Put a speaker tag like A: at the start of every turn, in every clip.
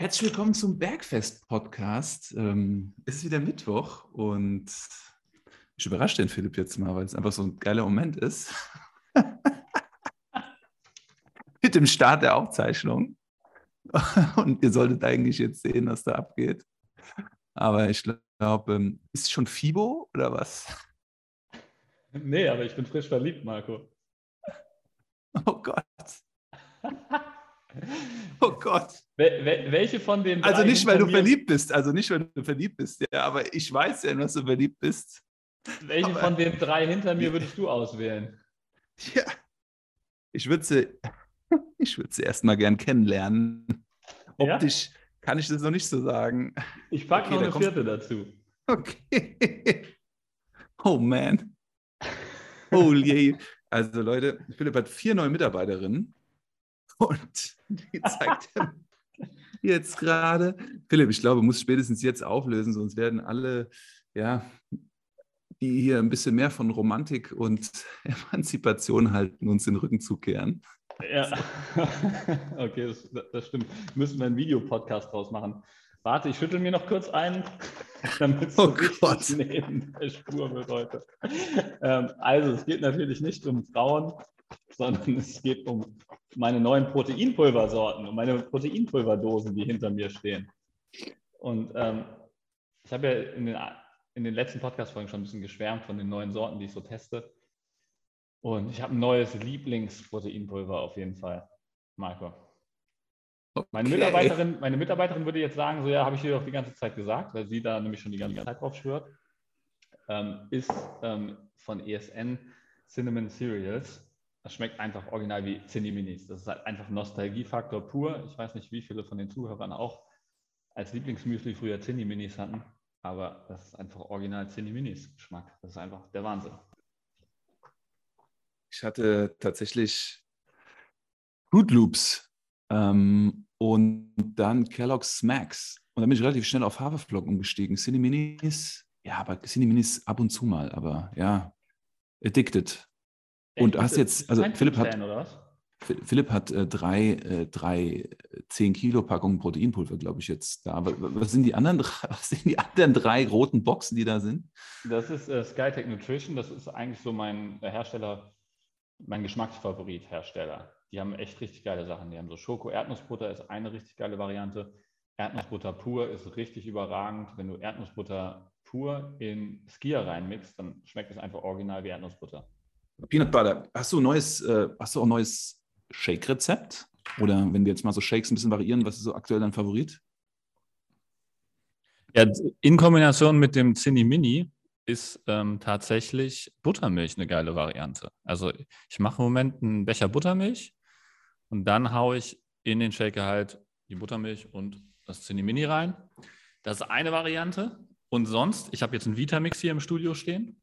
A: Herzlich willkommen zum Bergfest-Podcast. Ähm, es ist wieder Mittwoch und ich überrasche den Philipp jetzt mal, weil es einfach so ein geiler Moment ist. Mit dem Start der Aufzeichnung. Und ihr solltet eigentlich jetzt sehen, was da abgeht. Aber ich glaube, ähm, ist es schon FIBO oder was?
B: Nee, aber ich bin frisch verliebt, Marco.
A: Oh Gott. Oh Gott.
B: Wel welche von den
A: Also nicht, weil du verliebt bist, also nicht, weil du verliebt bist, ja, aber ich weiß ja, dass du verliebt bist.
B: Welche aber, von den drei hinter mir würdest du auswählen?
A: Ja, ich würde sie, ich würde sie erstmal gern kennenlernen. Optisch ja? kann ich das noch nicht so sagen.
B: Ich packe okay, noch eine vierte dazu.
A: Okay. Oh man. Oh je. Also Leute, Philipp hat vier neue Mitarbeiterinnen. Und die zeigt er jetzt gerade. Philipp, ich glaube, muss spätestens jetzt auflösen, sonst werden alle, ja, die hier ein bisschen mehr von Romantik und Emanzipation halten, uns den Rücken zukehren.
B: Ja, okay, das, das stimmt. Müssen wir einen Videopodcast draus machen. Warte, ich schüttel mir noch kurz ein, damit es oh Gott. neben der Spur wird heute. Ähm, also, es geht natürlich nicht um Frauen, sondern es geht um meine neuen Proteinpulversorten, um meine Proteinpulverdosen, die hinter mir stehen. Und ähm, ich habe ja in den, in den letzten Podcast-Folgen schon ein bisschen geschwärmt von den neuen Sorten, die ich so teste. Und ich habe ein neues Lieblingsproteinpulver auf jeden Fall, Marco. Okay. Meine, Mitarbeiterin, meine Mitarbeiterin würde jetzt sagen, so ja, habe ich dir doch die ganze Zeit gesagt, weil sie da nämlich schon die ganze Zeit drauf schwört, ähm, ist ähm, von ESN Cinnamon Cereals. Das schmeckt einfach original wie Cindy Minis. Das ist halt einfach Nostalgiefaktor pur. Ich weiß nicht, wie viele von den Zuhörern auch als Lieblingsmüsli früher Cindy Minis hatten, aber das ist einfach original Cindy Minis Geschmack. Das ist einfach der Wahnsinn.
A: Ich hatte tatsächlich Good Loops ähm, und dann Kellogg's Smacks. Und dann bin ich relativ schnell auf Haferflocken umgestiegen. Cindy Minis, ja, aber Cindy Minis ab und zu mal, aber ja, addicted. Und hast jetzt, also Philipp hat, Philipp hat äh, drei, äh, drei 10 Kilo Packungen Proteinpulver, glaube ich, jetzt da. Was sind die anderen, was sind die anderen drei roten Boxen, die da sind?
B: Das ist äh, Skytech Nutrition. Das ist eigentlich so mein Hersteller, mein Geschmacksfavorit-Hersteller. Die haben echt richtig geile Sachen. Die haben so Schoko-Erdnussbutter ist eine richtig geile Variante. Erdnussbutter pur ist richtig überragend. Wenn du Erdnussbutter pur in Skier reinmixst, dann schmeckt es einfach original wie Erdnussbutter.
A: Peanut Butter, hast du, neues, äh, neues Shake-Rezept? Oder wenn wir jetzt mal so Shakes ein bisschen variieren, was ist so aktuell dein Favorit?
B: Ja, in Kombination mit dem Zinni Mini ist ähm, tatsächlich Buttermilch eine geile Variante. Also ich mache im Moment einen Becher Buttermilch und dann haue ich in den Shaker halt die Buttermilch und das Zinni Mini rein. Das ist eine Variante. Und sonst, ich habe jetzt einen Vitamix hier im Studio stehen.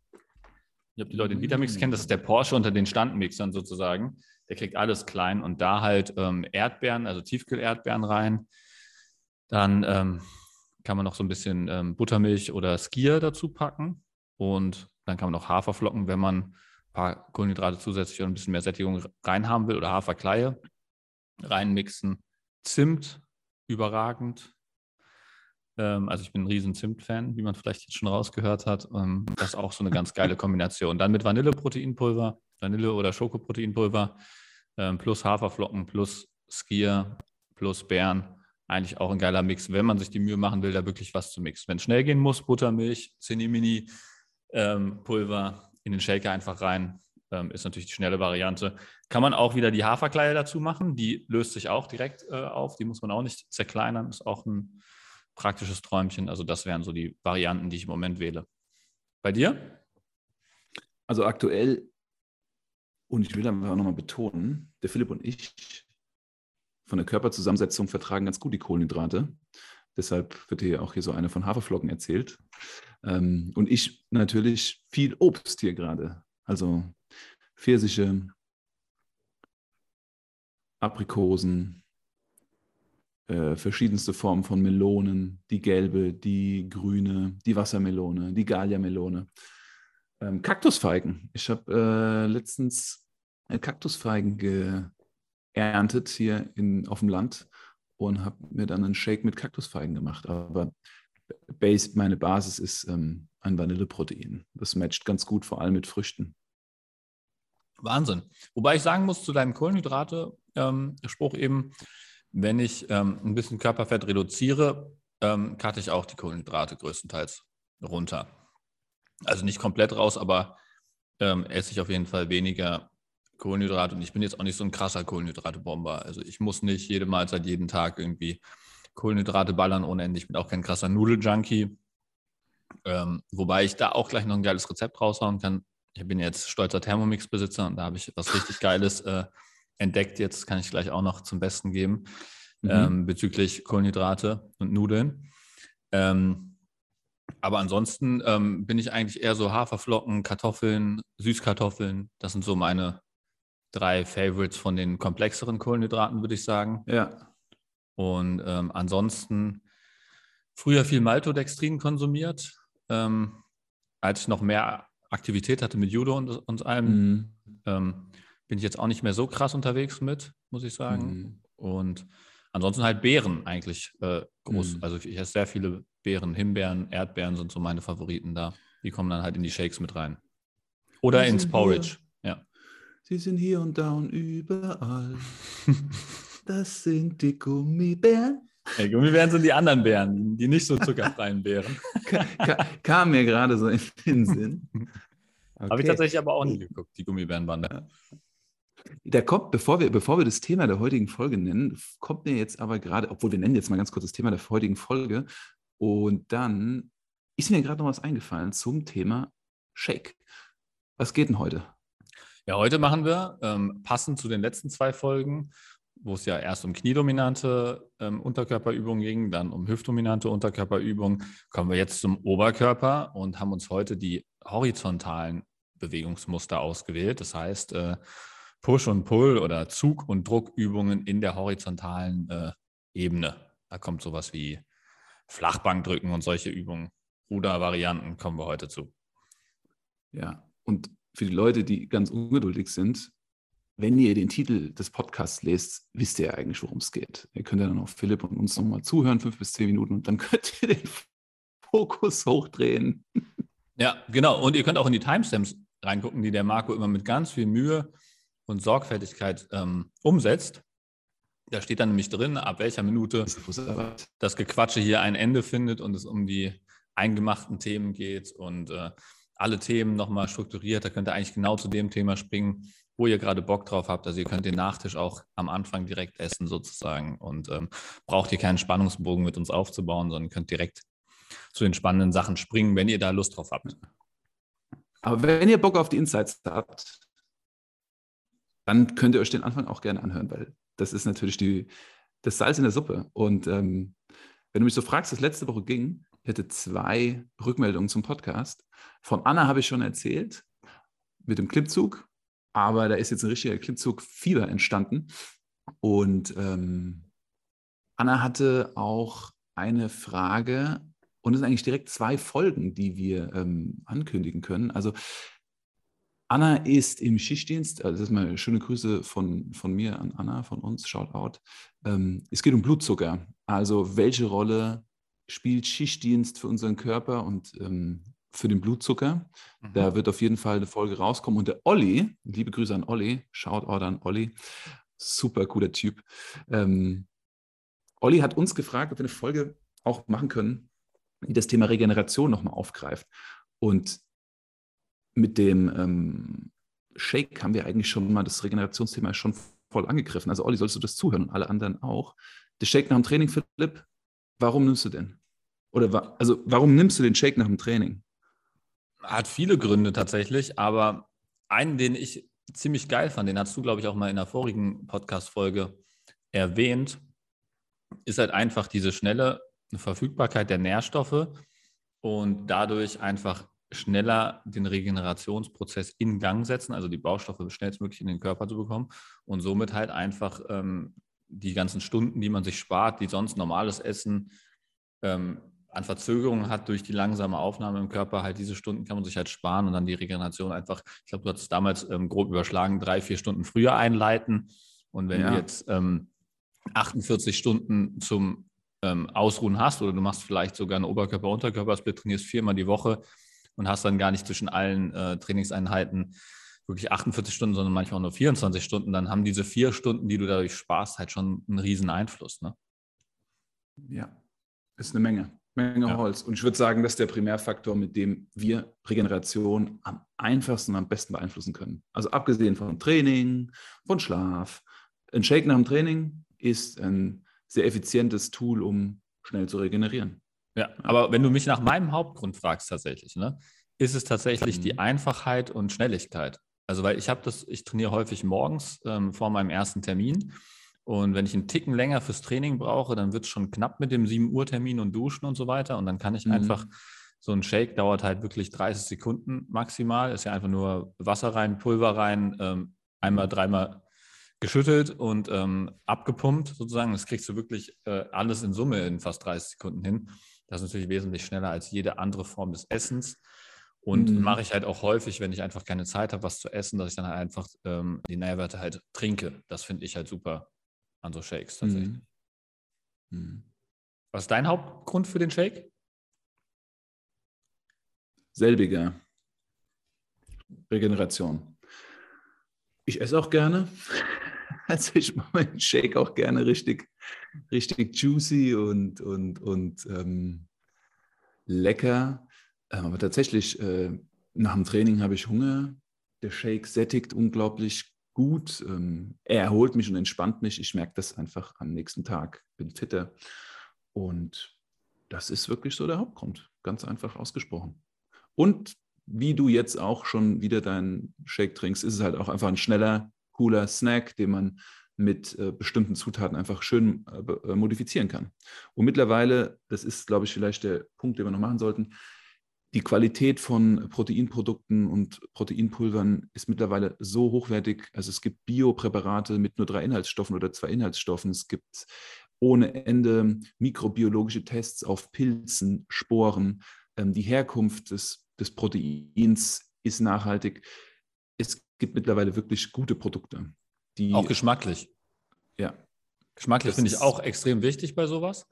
B: Ich habe die Leute den Vitamix kennen, das ist der Porsche unter den Standmixern sozusagen. Der kriegt alles klein und da halt ähm, Erdbeeren, also Tiefkühl-Erdbeeren rein. Dann ähm, kann man noch so ein bisschen ähm, Buttermilch oder Skier dazu packen und dann kann man noch Haferflocken, wenn man ein paar Kohlenhydrate zusätzlich und ein bisschen mehr Sättigung reinhaben will oder Haferkleie reinmixen. Zimt, überragend. Ähm, also ich bin ein riesen Zimt-Fan, wie man vielleicht jetzt schon rausgehört hat. Ähm, das ist auch so eine ganz geile Kombination. Dann mit Vanilleproteinpulver, Vanille- oder Schokoproteinpulver ähm, plus Haferflocken plus Skier plus Beeren. Eigentlich auch ein geiler Mix, wenn man sich die Mühe machen will, da wirklich was zu mixen. Wenn es schnell gehen muss, Buttermilch, Zinni-Mini, Pulver in den Shaker einfach rein. ist natürlich die schnelle Variante. Kann man auch wieder die Haferkleie dazu machen. Die löst sich auch direkt äh, auf. Die muss man auch nicht zerkleinern. Ist auch ein praktisches Träumchen. Also das wären so die Varianten, die ich im Moment wähle. Bei dir?
A: Also aktuell, und ich will einfach nochmal betonen, der Philipp und ich von der Körperzusammensetzung vertragen ganz gut die Kohlenhydrate. Deshalb wird hier auch hier so eine von Haferflocken erzählt. Ähm, und ich natürlich viel Obst hier gerade. Also Pfirsiche, Aprikosen, äh, verschiedenste Formen von Melonen, die gelbe, die grüne, die Wassermelone, die Galia-Melone. Ähm, Kaktusfeigen. Ich habe äh, letztens Kaktusfeigen geerntet hier in, auf dem Land und habe mir dann einen Shake mit Kaktusfeigen gemacht. Aber Base, meine Basis ist ähm, ein Vanilleprotein. Das matcht ganz gut, vor allem mit Früchten.
B: Wahnsinn. Wobei ich sagen muss zu deinem Kohlenhydrate-Spruch ähm, eben, wenn ich ähm, ein bisschen Körperfett reduziere, ähm, cutte ich auch die Kohlenhydrate größtenteils runter. Also nicht komplett raus, aber ähm, esse ich auf jeden Fall weniger Kohlenhydrate. Und ich bin jetzt auch nicht so ein krasser Kohlenhydrate-Bomber. Also ich muss nicht jede Mahlzeit jeden Tag irgendwie Kohlenhydrate ballern ohne Ende. Ich bin auch kein krasser Nudeljunkie. Ähm, wobei ich da auch gleich noch ein geiles Rezept raushauen kann. Ich bin jetzt stolzer Thermomix-Besitzer und da habe ich was richtig Geiles äh, entdeckt. Jetzt kann ich gleich auch noch zum Besten geben mhm. ähm, bezüglich Kohlenhydrate und Nudeln. Ähm, aber ansonsten ähm, bin ich eigentlich eher so Haferflocken, Kartoffeln, Süßkartoffeln. Das sind so meine drei Favorites von den komplexeren Kohlenhydraten, würde ich sagen.
A: Ja.
B: Und ähm, ansonsten früher viel Maltodextrin konsumiert, ähm, als ich noch mehr Aktivität hatte mit Judo und, und allem. Mhm. Bin ich jetzt auch nicht mehr so krass unterwegs mit, muss ich sagen. Mhm. Und ansonsten halt Beeren eigentlich äh, groß. Mhm. Also ich esse sehr viele Beeren, Himbeeren, Erdbeeren sind so meine Favoriten da. Die kommen dann halt in die Shakes mit rein. Oder ins Porridge. Hier. Ja.
A: Sie sind hier und da und überall. das sind die Gummibären.
B: Hey, Gummibären sind die anderen Bären, die nicht so zuckerfreien Bären.
A: Kam mir gerade so in den Sinn.
B: Okay. Habe ich tatsächlich aber auch nie geguckt, die Gummibärenbande.
A: Da kommt, bevor wir, bevor wir das Thema der heutigen Folge nennen, kommt mir jetzt aber gerade, obwohl wir nennen jetzt mal ganz kurz das Thema der heutigen Folge, und dann ist mir gerade noch was eingefallen zum Thema Shake. Was geht denn heute?
B: Ja, heute machen wir, ähm, passend zu den letzten zwei Folgen, wo es ja erst um kniedominante ähm, Unterkörperübungen ging, dann um hüftdominante Unterkörperübungen, kommen wir jetzt zum Oberkörper und haben uns heute die horizontalen Bewegungsmuster ausgewählt. Das heißt, äh, Push- und Pull- oder Zug- und Druckübungen in der horizontalen äh, Ebene. Da kommt sowas wie Flachbankdrücken und solche Übungen. Rudervarianten kommen wir heute zu.
A: Ja, und für die Leute, die ganz ungeduldig sind, wenn ihr den Titel des Podcasts lest, wisst ihr ja eigentlich, worum es geht. Ihr könnt ja dann auch Philipp und uns nochmal zuhören, fünf bis zehn Minuten, und dann könnt ihr den Fokus hochdrehen.
B: Ja, genau. Und ihr könnt auch in die Timestamps reingucken, die der Marco immer mit ganz viel Mühe und Sorgfältigkeit ähm, umsetzt. Da steht dann nämlich drin, ab welcher Minute das Gequatsche hier ein Ende findet und es um die eingemachten Themen geht und äh, alle Themen nochmal strukturiert. Da könnt ihr eigentlich genau zu dem Thema springen, wo ihr gerade Bock drauf habt. Also ihr könnt den Nachtisch auch am Anfang direkt essen sozusagen und ähm, braucht ihr keinen Spannungsbogen mit uns aufzubauen, sondern könnt direkt zu den spannenden Sachen springen, wenn ihr da Lust drauf habt.
A: Aber wenn ihr Bock auf die Insights habt, dann könnt ihr euch den Anfang auch gerne anhören, weil das ist natürlich die, das Salz in der Suppe. Und ähm, wenn du mich so fragst, was letzte Woche ging, ich hatte zwei Rückmeldungen zum Podcast. Von Anna habe ich schon erzählt mit dem Clipzug, aber da ist jetzt ein richtiger Clipzug-Fieber entstanden. Und ähm, Anna hatte auch eine Frage, und es sind eigentlich direkt zwei Folgen, die wir ähm, ankündigen können. Also Anna ist im Schichtdienst, also das ist mal schöne Grüße von, von mir an Anna, von uns, Shoutout. Ähm, es geht um Blutzucker. Also welche Rolle spielt Schichtdienst für unseren Körper und ähm, für den Blutzucker? Mhm. Da wird auf jeden Fall eine Folge rauskommen. Und der Olli, liebe Grüße an Olli, Shoutout an Olli, super cooler Typ. Ähm, Olli hat uns gefragt, ob wir eine Folge auch machen können die das Thema Regeneration nochmal aufgreift. Und mit dem ähm, Shake haben wir eigentlich schon mal das Regenerationsthema schon voll angegriffen. Also Olli, sollst du das zuhören und alle anderen auch. Der Shake nach dem Training, Philipp, warum nimmst du den? Oder wa also warum nimmst du den Shake nach dem Training?
B: Hat viele Gründe tatsächlich, aber einen, den ich ziemlich geil fand, den hast du, glaube ich, auch mal in der vorigen Podcast-Folge erwähnt, ist halt einfach diese schnelle Verfügbarkeit der Nährstoffe und dadurch einfach schneller den Regenerationsprozess in Gang setzen, also die Baustoffe schnellstmöglich in den Körper zu bekommen und somit halt einfach ähm, die ganzen Stunden, die man sich spart, die sonst normales Essen ähm, an Verzögerungen hat durch die langsame Aufnahme im Körper, halt diese Stunden kann man sich halt sparen und dann die Regeneration einfach, ich glaube, du hast es damals ähm, grob überschlagen, drei, vier Stunden früher einleiten. Und wenn ja. du jetzt ähm, 48 Stunden zum ähm, Ausruhen hast oder du machst vielleicht sogar eine Oberkörper-Unterkörper-Split, trainierst viermal die Woche und hast dann gar nicht zwischen allen äh, Trainingseinheiten wirklich 48 Stunden, sondern manchmal auch nur 24 Stunden, dann haben diese vier Stunden, die du dadurch sparst, halt schon einen riesen Einfluss. Ne?
A: Ja, ist eine Menge. Menge ja. Holz. Und ich würde sagen, das ist der Primärfaktor, mit dem wir Regeneration am einfachsten und am besten beeinflussen können. Also abgesehen von Training, von Schlaf. Ein Shake nach dem Training ist ein sehr effizientes Tool, um schnell zu regenerieren.
B: Ja, aber wenn du mich nach meinem Hauptgrund fragst tatsächlich, ne, ist es tatsächlich mhm. die Einfachheit und Schnelligkeit. Also weil ich habe das, ich trainiere häufig morgens ähm, vor meinem ersten Termin und wenn ich einen Ticken länger fürs Training brauche, dann wird es schon knapp mit dem 7 Uhr Termin und Duschen und so weiter. Und dann kann ich mhm. einfach, so ein Shake dauert halt wirklich 30 Sekunden maximal. Ist ja einfach nur Wasser rein, Pulver rein, ähm, einmal, dreimal geschüttelt und ähm, abgepumpt sozusagen. Das kriegst du wirklich äh, alles in Summe in fast 30 Sekunden hin. Das ist natürlich wesentlich schneller als jede andere Form des Essens. Und mhm. mache ich halt auch häufig, wenn ich einfach keine Zeit habe, was zu essen, dass ich dann halt einfach ähm, die Nährwerte halt trinke. Das finde ich halt super an so Shakes tatsächlich. Mhm. Mhm. Was ist dein Hauptgrund für den Shake?
A: Selbiger. Regeneration. Ich esse auch gerne. Also ich mache meinen Shake auch gerne richtig, richtig juicy und, und, und ähm, lecker. Ähm, aber tatsächlich, äh, nach dem Training habe ich Hunger. Der Shake sättigt unglaublich gut. Ähm, er erholt mich und entspannt mich. Ich merke das einfach am nächsten Tag, bin fitter. Und das ist wirklich so der Hauptgrund, ganz einfach ausgesprochen. Und wie du jetzt auch schon wieder deinen Shake trinkst, ist es halt auch einfach ein schneller, cooler Snack, den man mit äh, bestimmten Zutaten einfach schön äh, modifizieren kann. Und mittlerweile, das ist, glaube ich, vielleicht der Punkt, den wir noch machen sollten, die Qualität von Proteinprodukten und Proteinpulvern ist mittlerweile so hochwertig. Also es gibt Biopräparate mit nur drei Inhaltsstoffen oder zwei Inhaltsstoffen. Es gibt ohne Ende mikrobiologische Tests auf Pilzen, Sporen. Ähm, die Herkunft des, des Proteins ist nachhaltig. Es gibt mittlerweile wirklich gute Produkte.
B: Die, auch geschmacklich.
A: Ja.
B: Geschmacklich finde ich auch extrem wichtig bei sowas.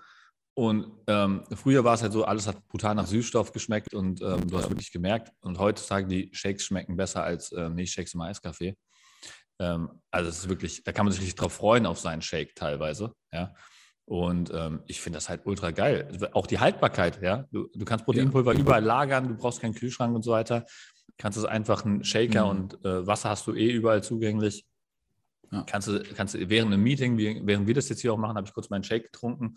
B: Und ähm, früher war es halt so, alles hat brutal nach Süßstoff geschmeckt und ähm, du hast wirklich gemerkt. Und heutzutage die Shakes schmecken besser als äh, Milchshakes im Eiskaffee. Ähm, also es ist wirklich, da kann man sich richtig drauf freuen auf seinen Shake teilweise. Ja. Und ähm, ich finde das halt ultra geil. Auch die Haltbarkeit, ja. Du, du kannst Proteinpulver ja. überall lagern, du brauchst keinen Kühlschrank und so weiter. Du kannst es einfach einen Shaker mhm. und äh, Wasser hast du eh überall zugänglich. Ja. Kannst, du, kannst du während einem Meeting, während wir das jetzt hier auch machen, habe ich kurz meinen Shake getrunken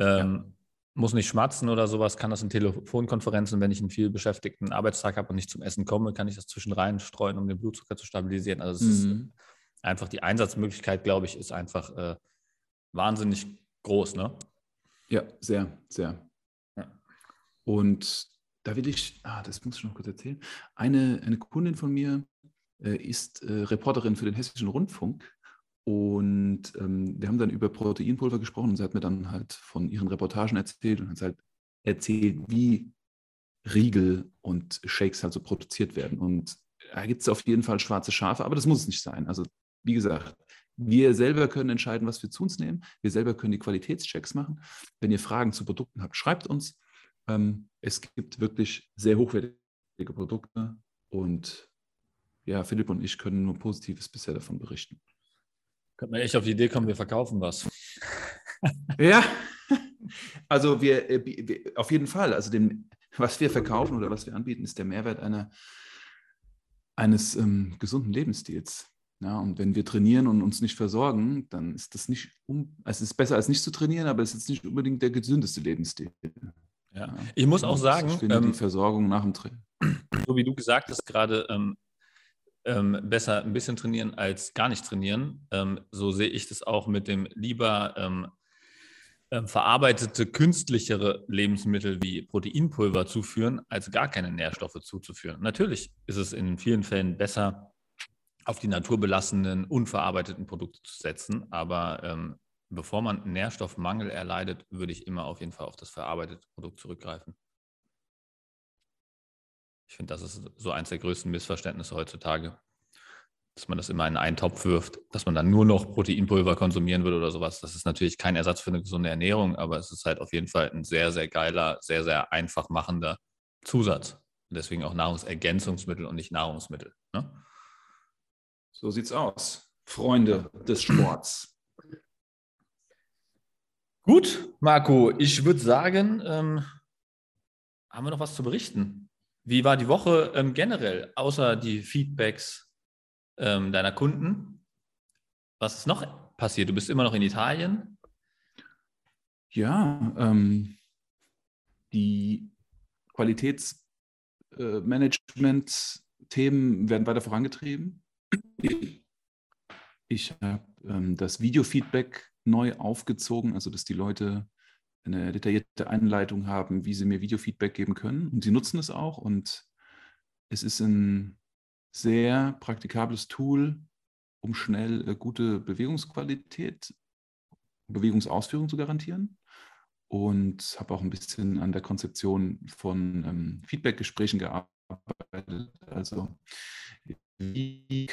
B: ähm, ja. Muss nicht schmatzen oder sowas, kann das in Telefonkonferenzen, wenn ich einen viel beschäftigten Arbeitstag habe und nicht zum Essen komme, kann ich das zwischen rein streuen, um den Blutzucker zu stabilisieren. Also es mhm. ist einfach die Einsatzmöglichkeit, glaube ich, ist einfach äh, wahnsinnig groß, ne?
A: Ja, sehr, sehr. Ja. Und da will ich, ah, das muss ich noch kurz erzählen. Eine, eine Kundin von mir äh, ist äh, Reporterin für den Hessischen Rundfunk und ähm, wir haben dann über Proteinpulver gesprochen und sie hat mir dann halt von ihren Reportagen erzählt und hat halt erzählt, wie Riegel und Shakes halt so produziert werden. Und da gibt es auf jeden Fall schwarze Schafe, aber das muss es nicht sein. Also wie gesagt, wir selber können entscheiden, was wir zu uns nehmen. Wir selber können die Qualitätschecks machen. Wenn ihr Fragen zu Produkten habt, schreibt uns. Ähm, es gibt wirklich sehr hochwertige Produkte und ja, Philipp und ich können nur Positives bisher davon berichten.
B: Könnte man echt auf die Idee kommen, wir verkaufen was.
A: ja, also wir, äh, wir, auf jeden Fall. Also dem, was wir verkaufen oder was wir anbieten, ist der Mehrwert einer, eines ähm, gesunden Lebensstils. Ja, und wenn wir trainieren und uns nicht versorgen, dann ist das nicht, um, es ist besser als nicht zu trainieren, aber es ist nicht unbedingt der gesündeste Lebensstil.
B: Ja. Ich muss auch sagen,
A: ähm, die Versorgung nach dem Training.
B: So wie du gesagt hast gerade, ähm, ähm, besser ein bisschen trainieren als gar nicht trainieren. Ähm, so sehe ich das auch mit dem lieber ähm, ähm, verarbeitete künstlichere Lebensmittel wie Proteinpulver zuführen, als gar keine Nährstoffe zuzuführen. Natürlich ist es in vielen Fällen besser, auf die naturbelassenen, unverarbeiteten Produkte zu setzen, aber bevor man Nährstoffmangel erleidet, würde ich immer auf jeden Fall auf das verarbeitete Produkt zurückgreifen. Ich finde, das ist so eins der größten Missverständnisse heutzutage. dass man das immer in einen Topf wirft, dass man dann nur noch Proteinpulver konsumieren würde oder sowas. Das ist natürlich kein Ersatz für eine gesunde Ernährung, aber es ist halt auf jeden Fall ein sehr, sehr geiler, sehr, sehr einfach machender Zusatz. Deswegen auch Nahrungsergänzungsmittel und nicht Nahrungsmittel. Ne?
A: So sieht's aus. Freunde des Sports.
B: Gut, Marco, ich würde sagen, ähm, haben wir noch was zu berichten? Wie war die Woche ähm, generell, außer die Feedbacks ähm, deiner Kunden? Was ist noch passiert? Du bist immer noch in Italien?
A: Ja, ähm, die Qualitätsmanagement-Themen werden weiter vorangetrieben. Ich habe ähm, das Videofeedback neu aufgezogen, also dass die Leute eine detaillierte Einleitung haben, wie sie mir Videofeedback geben können. Und sie nutzen es auch. Und es ist ein sehr praktikables Tool, um schnell äh, gute Bewegungsqualität, Bewegungsausführung zu garantieren. Und habe auch ein bisschen an der Konzeption von ähm, Feedbackgesprächen gearbeitet. Also wie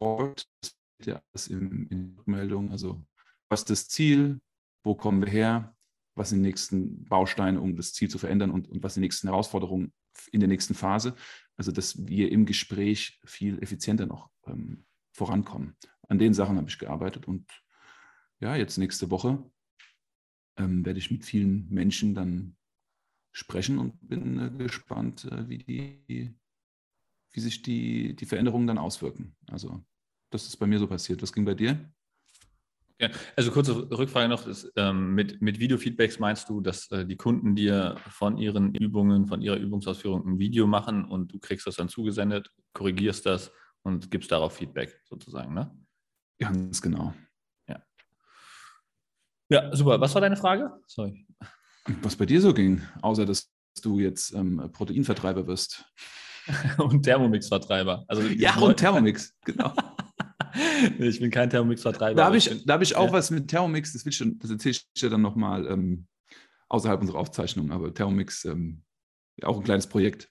A: das ja alles in, in Rückmeldung. Also was ist das Ziel, wo kommen wir her, was sind die nächsten Bausteine, um das Ziel zu verändern und, und was sind die nächsten Herausforderungen in der nächsten Phase. Also, dass wir im Gespräch viel effizienter noch ähm, vorankommen. An den Sachen habe ich gearbeitet und ja, jetzt nächste Woche ähm, werde ich mit vielen Menschen dann sprechen und bin äh, gespannt, äh, wie, die, wie sich die, die Veränderungen dann auswirken. Also, das ist bei mir so passiert. Was ging bei dir?
B: Ja, also kurze Rückfrage noch, ist, ähm, mit, mit Videofeedbacks meinst du, dass äh, die Kunden dir von ihren Übungen, von ihrer Übungsausführung ein Video machen und du kriegst das dann zugesendet, korrigierst das und gibst darauf Feedback sozusagen, ne?
A: Ganz genau.
B: Ja. Ja, super. Was war deine Frage? Sorry.
A: Was bei dir so ging, außer dass du jetzt ähm, Proteinvertreiber wirst.
B: und Thermomix-Vertreiber.
A: Also, ja, und Thermomix, genau.
B: ich bin kein Thermomix-Vertreiber.
A: Da habe ich, hab ich auch ja. was mit Thermomix, das, das erzähle ich dir dann nochmal ähm, außerhalb unserer Aufzeichnung, aber Thermomix, ähm, auch ein kleines Projekt.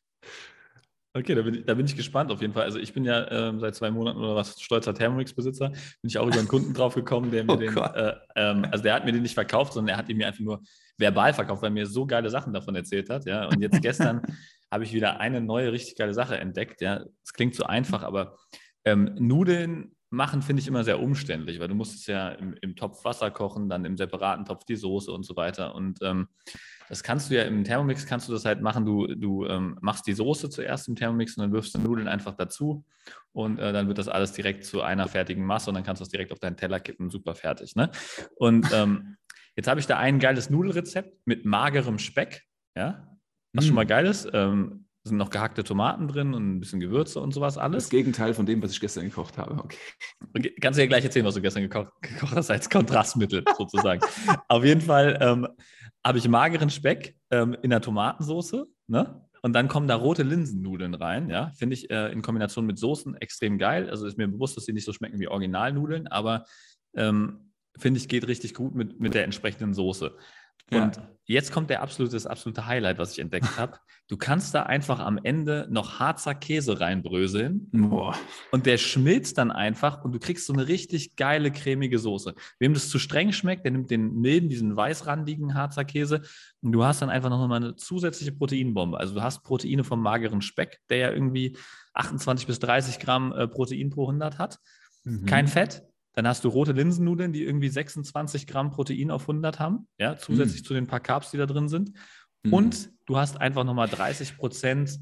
B: Okay, da bin, ich, da bin ich gespannt auf jeden Fall. Also ich bin ja ähm, seit zwei Monaten oder was stolzer Thermomix-Besitzer. Bin ich auch über einen Kunden drauf gekommen, der mir oh den, äh, ähm, also der hat mir den nicht verkauft, sondern er hat ihn mir einfach nur verbal verkauft, weil er mir so geile Sachen davon erzählt hat. Ja, und jetzt gestern habe ich wieder eine neue richtig geile Sache entdeckt. Ja, es klingt so einfach, aber ähm, Nudeln machen finde ich immer sehr umständlich, weil du musst es ja im, im, Topf Wasser kochen, dann im separaten Topf die Soße und so weiter. Und ähm, das kannst du ja im Thermomix kannst du das halt machen. Du, du ähm, machst die Soße zuerst im Thermomix und dann wirfst du Nudeln einfach dazu und äh, dann wird das alles direkt zu einer fertigen Masse und dann kannst du das direkt auf deinen Teller kippen, super fertig. Ne? Und ähm, jetzt habe ich da ein geiles Nudelrezept mit magerem Speck. Ja, was mm. schon mal geil ist. Ähm, sind noch gehackte Tomaten drin und ein bisschen Gewürze und sowas alles.
A: Das Gegenteil von dem, was ich gestern gekocht habe. Okay.
B: okay kannst du ja gleich erzählen, was du gestern gekocht, gekocht hast, als Kontrastmittel sozusagen. Auf jeden Fall ähm, habe ich mageren Speck ähm, in der Tomatensauce. Ne? Und dann kommen da rote Linsennudeln rein. Ja? Finde ich äh, in Kombination mit Soßen extrem geil. Also ist mir bewusst, dass sie nicht so schmecken wie Originalnudeln, aber ähm, finde ich, geht richtig gut mit, mit der entsprechenden Soße. Und ja. jetzt kommt der absolute, das absolute Highlight, was ich entdeckt habe. Du kannst da einfach am Ende noch Harzer Käse reinbröseln Boah. und der schmilzt dann einfach und du kriegst so eine richtig geile, cremige Soße. Wem das zu streng schmeckt, der nimmt den milden, diesen weißrandigen Harzer Käse und du hast dann einfach noch mal eine zusätzliche Proteinbombe. Also du hast Proteine vom mageren Speck, der ja irgendwie 28 bis 30 Gramm äh, Protein pro 100 hat. Mhm. Kein Fett, dann hast du rote Linsennudeln, die irgendwie 26 Gramm Protein auf 100 haben, ja, zusätzlich mm. zu den paar Carbs, die da drin sind. Mm. Und du hast einfach nochmal 30 Prozent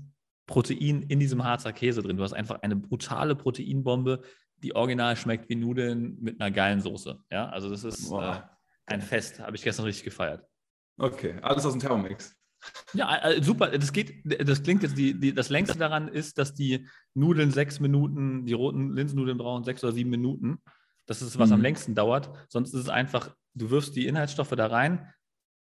B: Protein in diesem Harzer Käse drin. Du hast einfach eine brutale Proteinbombe, die original schmeckt wie Nudeln mit einer geilen Soße. Ja, also das ist äh, ein Fest. Habe ich gestern richtig gefeiert.
A: Okay, alles aus dem Thermomix.
B: Ja, äh, super. Das geht, das klingt jetzt, die, die, das längste daran ist, dass die Nudeln sechs Minuten, die roten Linsennudeln brauchen sechs oder sieben Minuten. Das ist, was mhm. am längsten dauert. Sonst ist es einfach, du wirfst die Inhaltsstoffe da rein,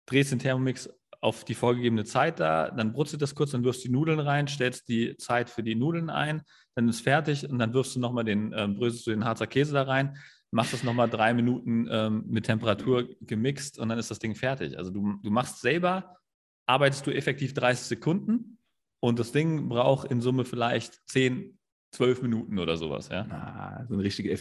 B: drehst den Thermomix auf die vorgegebene Zeit da, dann brutzelt das kurz, dann wirfst du die Nudeln rein, stellst die Zeit für die Nudeln ein, dann ist fertig und dann wirfst du nochmal den, ähm, bröselst du den Harzer Käse da rein, machst das nochmal drei Minuten ähm, mit Temperatur gemixt und dann ist das Ding fertig. Also du, du machst selber, arbeitest du effektiv 30 Sekunden und das Ding braucht in Summe vielleicht 10, zwölf Minuten oder sowas, ja.
A: Ah, so eine richtige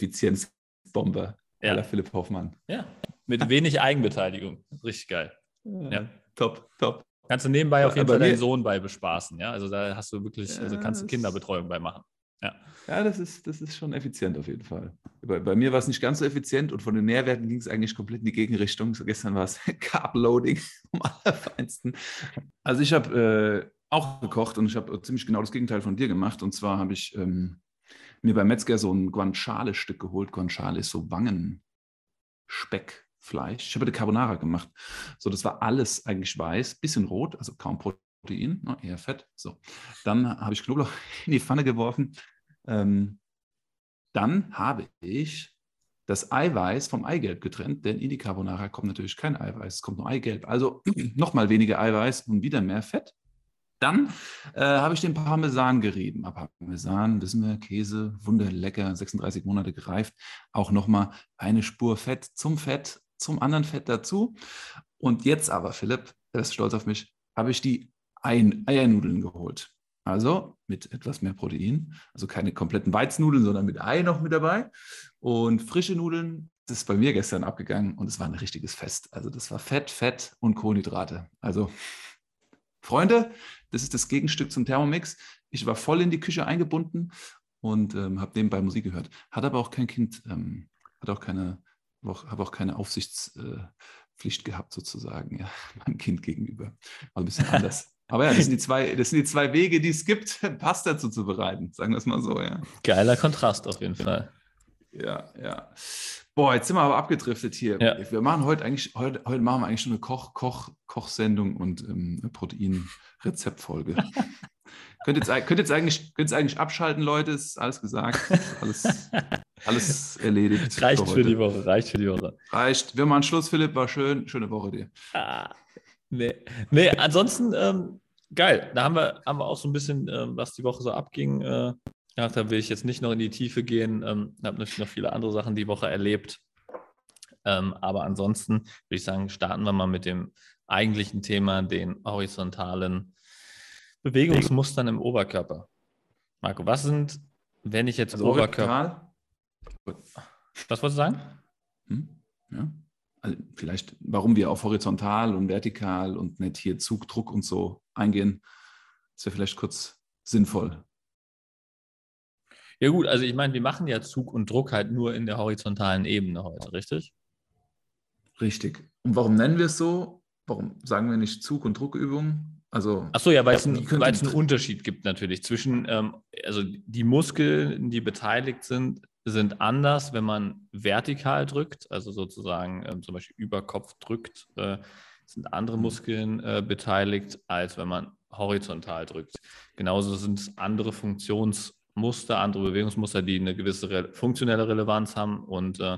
A: Effizienzbombe.
B: Ja.
A: aller Philipp Hoffmann.
B: Ja, mit wenig Eigenbeteiligung. Richtig geil. Ja.
A: Top, top.
B: Kannst du nebenbei auf
A: Ja,
B: jeden Fall deinen Sohn bei bespaßen, ja. Also da hast du wirklich, also
A: Ja,
B: kannst du Kinderbetreuung bei machen. Ja.
A: Ja, das ist, das ist schon effizient auf jeden Fall. Bei, bei mir war es nicht ganz so effizient und von den Nährwerten ging es eigentlich komplett in die Gegenrichtung. So gestern war es Carb-Loading vom Allerfeinsten. Also ich habe äh, auch gekocht und ich habe ziemlich genau das Gegenteil von dir gemacht. Und zwar habe ich ähm, mir beim Metzger so ein Guanciale-Stück geholt. Guanciale ist so Wangenspeckfleisch. Ich habe eine Carbonara gemacht. So, das war alles eigentlich weiß, bisschen rot, also kaum Protein, ne, eher Fett. So, dann habe ich Knoblauch in die Pfanne geworfen. Ähm, dann habe ich das Eiweiß vom Eigelb getrennt, denn in die Carbonara kommt natürlich kein Eiweiß, es kommt nur Eigelb. Also nochmal weniger Eiweiß und wieder mehr Fett. Dann äh, habe ich den Parmesan gerieben. Aber Parmesan, wissen wir, Käse, wunderlecker, 36 Monate gereift. Auch nochmal eine Spur Fett zum Fett, zum anderen Fett dazu. Und jetzt aber, Philipp, er ist stolz auf mich, habe ich die Ein Eiernudeln geholt. Also mit etwas mehr Protein. Also keine kompletten Weiznudeln, sondern mit Ei noch mit dabei. Und frische Nudeln, das ist bei mir gestern abgegangen und es war ein richtiges Fest. Also das war Fett, Fett und Kohlenhydrate. Also Freunde, das ist das Gegenstück zum Thermomix. Ich war voll in die Küche eingebunden und ähm, habe nebenbei Musik gehört. Hat aber auch kein Kind, ähm, hat auch keine, habe auch keine Aufsichtspflicht gehabt sozusagen, ja, meinem Kind gegenüber. War ein bisschen anders. Aber ja, das sind die zwei, das sind die zwei Wege, die es gibt, Pasta zuzubereiten. Sagen wir es mal so, ja.
B: Geiler Kontrast auf jeden Fall.
A: Ja, ja. Boah, jetzt sind wir aber abgedriftet hier.
B: Ja.
A: Wir machen heute eigentlich, heute, heute machen wir eigentlich schon eine Koch, Koch, Kochsendung und ähm, eine Protein-Rezeptfolge. könnt, jetzt, könnt, jetzt eigentlich, könnt jetzt eigentlich abschalten, Leute, ist alles gesagt, alles, alles erledigt.
B: Reicht
A: für
B: für die. Woche, reicht für die Woche.
A: Reicht. Wir machen Schluss, Philipp, war schön. Schöne Woche dir.
B: Ah, nee. nee, ansonsten ähm, geil. Da haben wir, haben wir auch so ein bisschen, ähm, was die Woche so abging. Äh, ja, da will ich jetzt nicht noch in die Tiefe gehen. Ähm, habe natürlich noch viele andere Sachen die Woche erlebt. Ähm, aber ansonsten würde ich sagen, starten wir mal mit dem eigentlichen Thema, den horizontalen Bewegungsmustern im Oberkörper. Marco, was sind, wenn ich jetzt
A: Also
B: Oberkörper.
A: horizontal.
B: Was wolltest du sagen?
A: Hm? Ja. Also vielleicht, warum wir auf horizontal und vertikal und nicht hier Zug, Druck und so eingehen, ist ja vielleicht kurz sinnvoll.
B: Ja gut, also ich meine, wir machen ja Zug und Druck halt nur in der horizontalen Ebene heute, richtig?
A: Richtig. Und warum nennen wir es so? Warum sagen wir nicht Zug- und Druckübung? Also,
B: Ach so, ja, weil es einen, einen Unterschied gibt natürlich zwischen, ähm, also die Muskeln, die beteiligt sind, sind anders, wenn man vertikal drückt, also sozusagen ähm, zum Beispiel über Kopf drückt, äh, sind andere Muskeln äh, beteiligt, als wenn man horizontal drückt. Genauso sind es andere Funktionsmuster, andere Bewegungsmuster, die eine gewisse re funktionelle Relevanz haben und äh,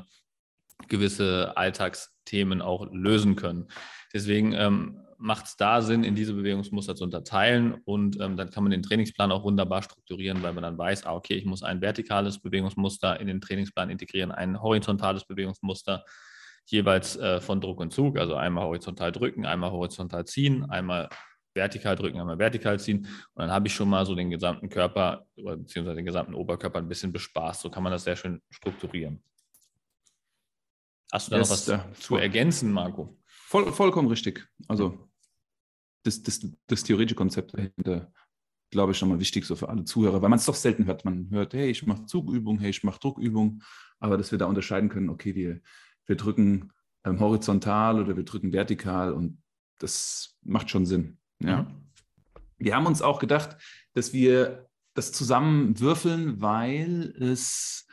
B: gewisse Alltagsthemen auch lösen können. Deswegen ähm, macht es da Sinn, in diese Bewegungsmuster zu unterteilen und ähm, dann kann man den Trainingsplan auch wunderbar strukturieren, weil man dann weiß, ah, okay, ich muss ein vertikales Bewegungsmuster in den Trainingsplan integrieren, ein horizontales Bewegungsmuster jeweils äh, von Druck und Zug, also einmal horizontal drücken, einmal horizontal ziehen, einmal vertikal drücken, einmal vertikal ziehen und dann habe ich schon mal so den gesamten Körper oder beziehungsweise den gesamten Oberkörper ein bisschen bespaßt. So kann man das sehr schön strukturieren. Hast du da
A: Yes,
B: noch was
A: ja.
B: zu ergänzen, Marco?
A: voll, vollkommen richtig. Also, das, das, das theoretische Konzept dahinter, glaube ich, nochmal wichtig so für alle Zuhörer, weil man es doch selten hört. Man hört, hey, ich mache Zugübung, hey, ich mache Druckübung, aber dass wir da unterscheiden können, okay, wir, wir drücken ähm, horizontal oder wir drücken vertikal und das macht schon Sinn. Ja.
B: Mhm.
A: Wir haben uns auch gedacht, dass wir das zusammenwürfeln, weil es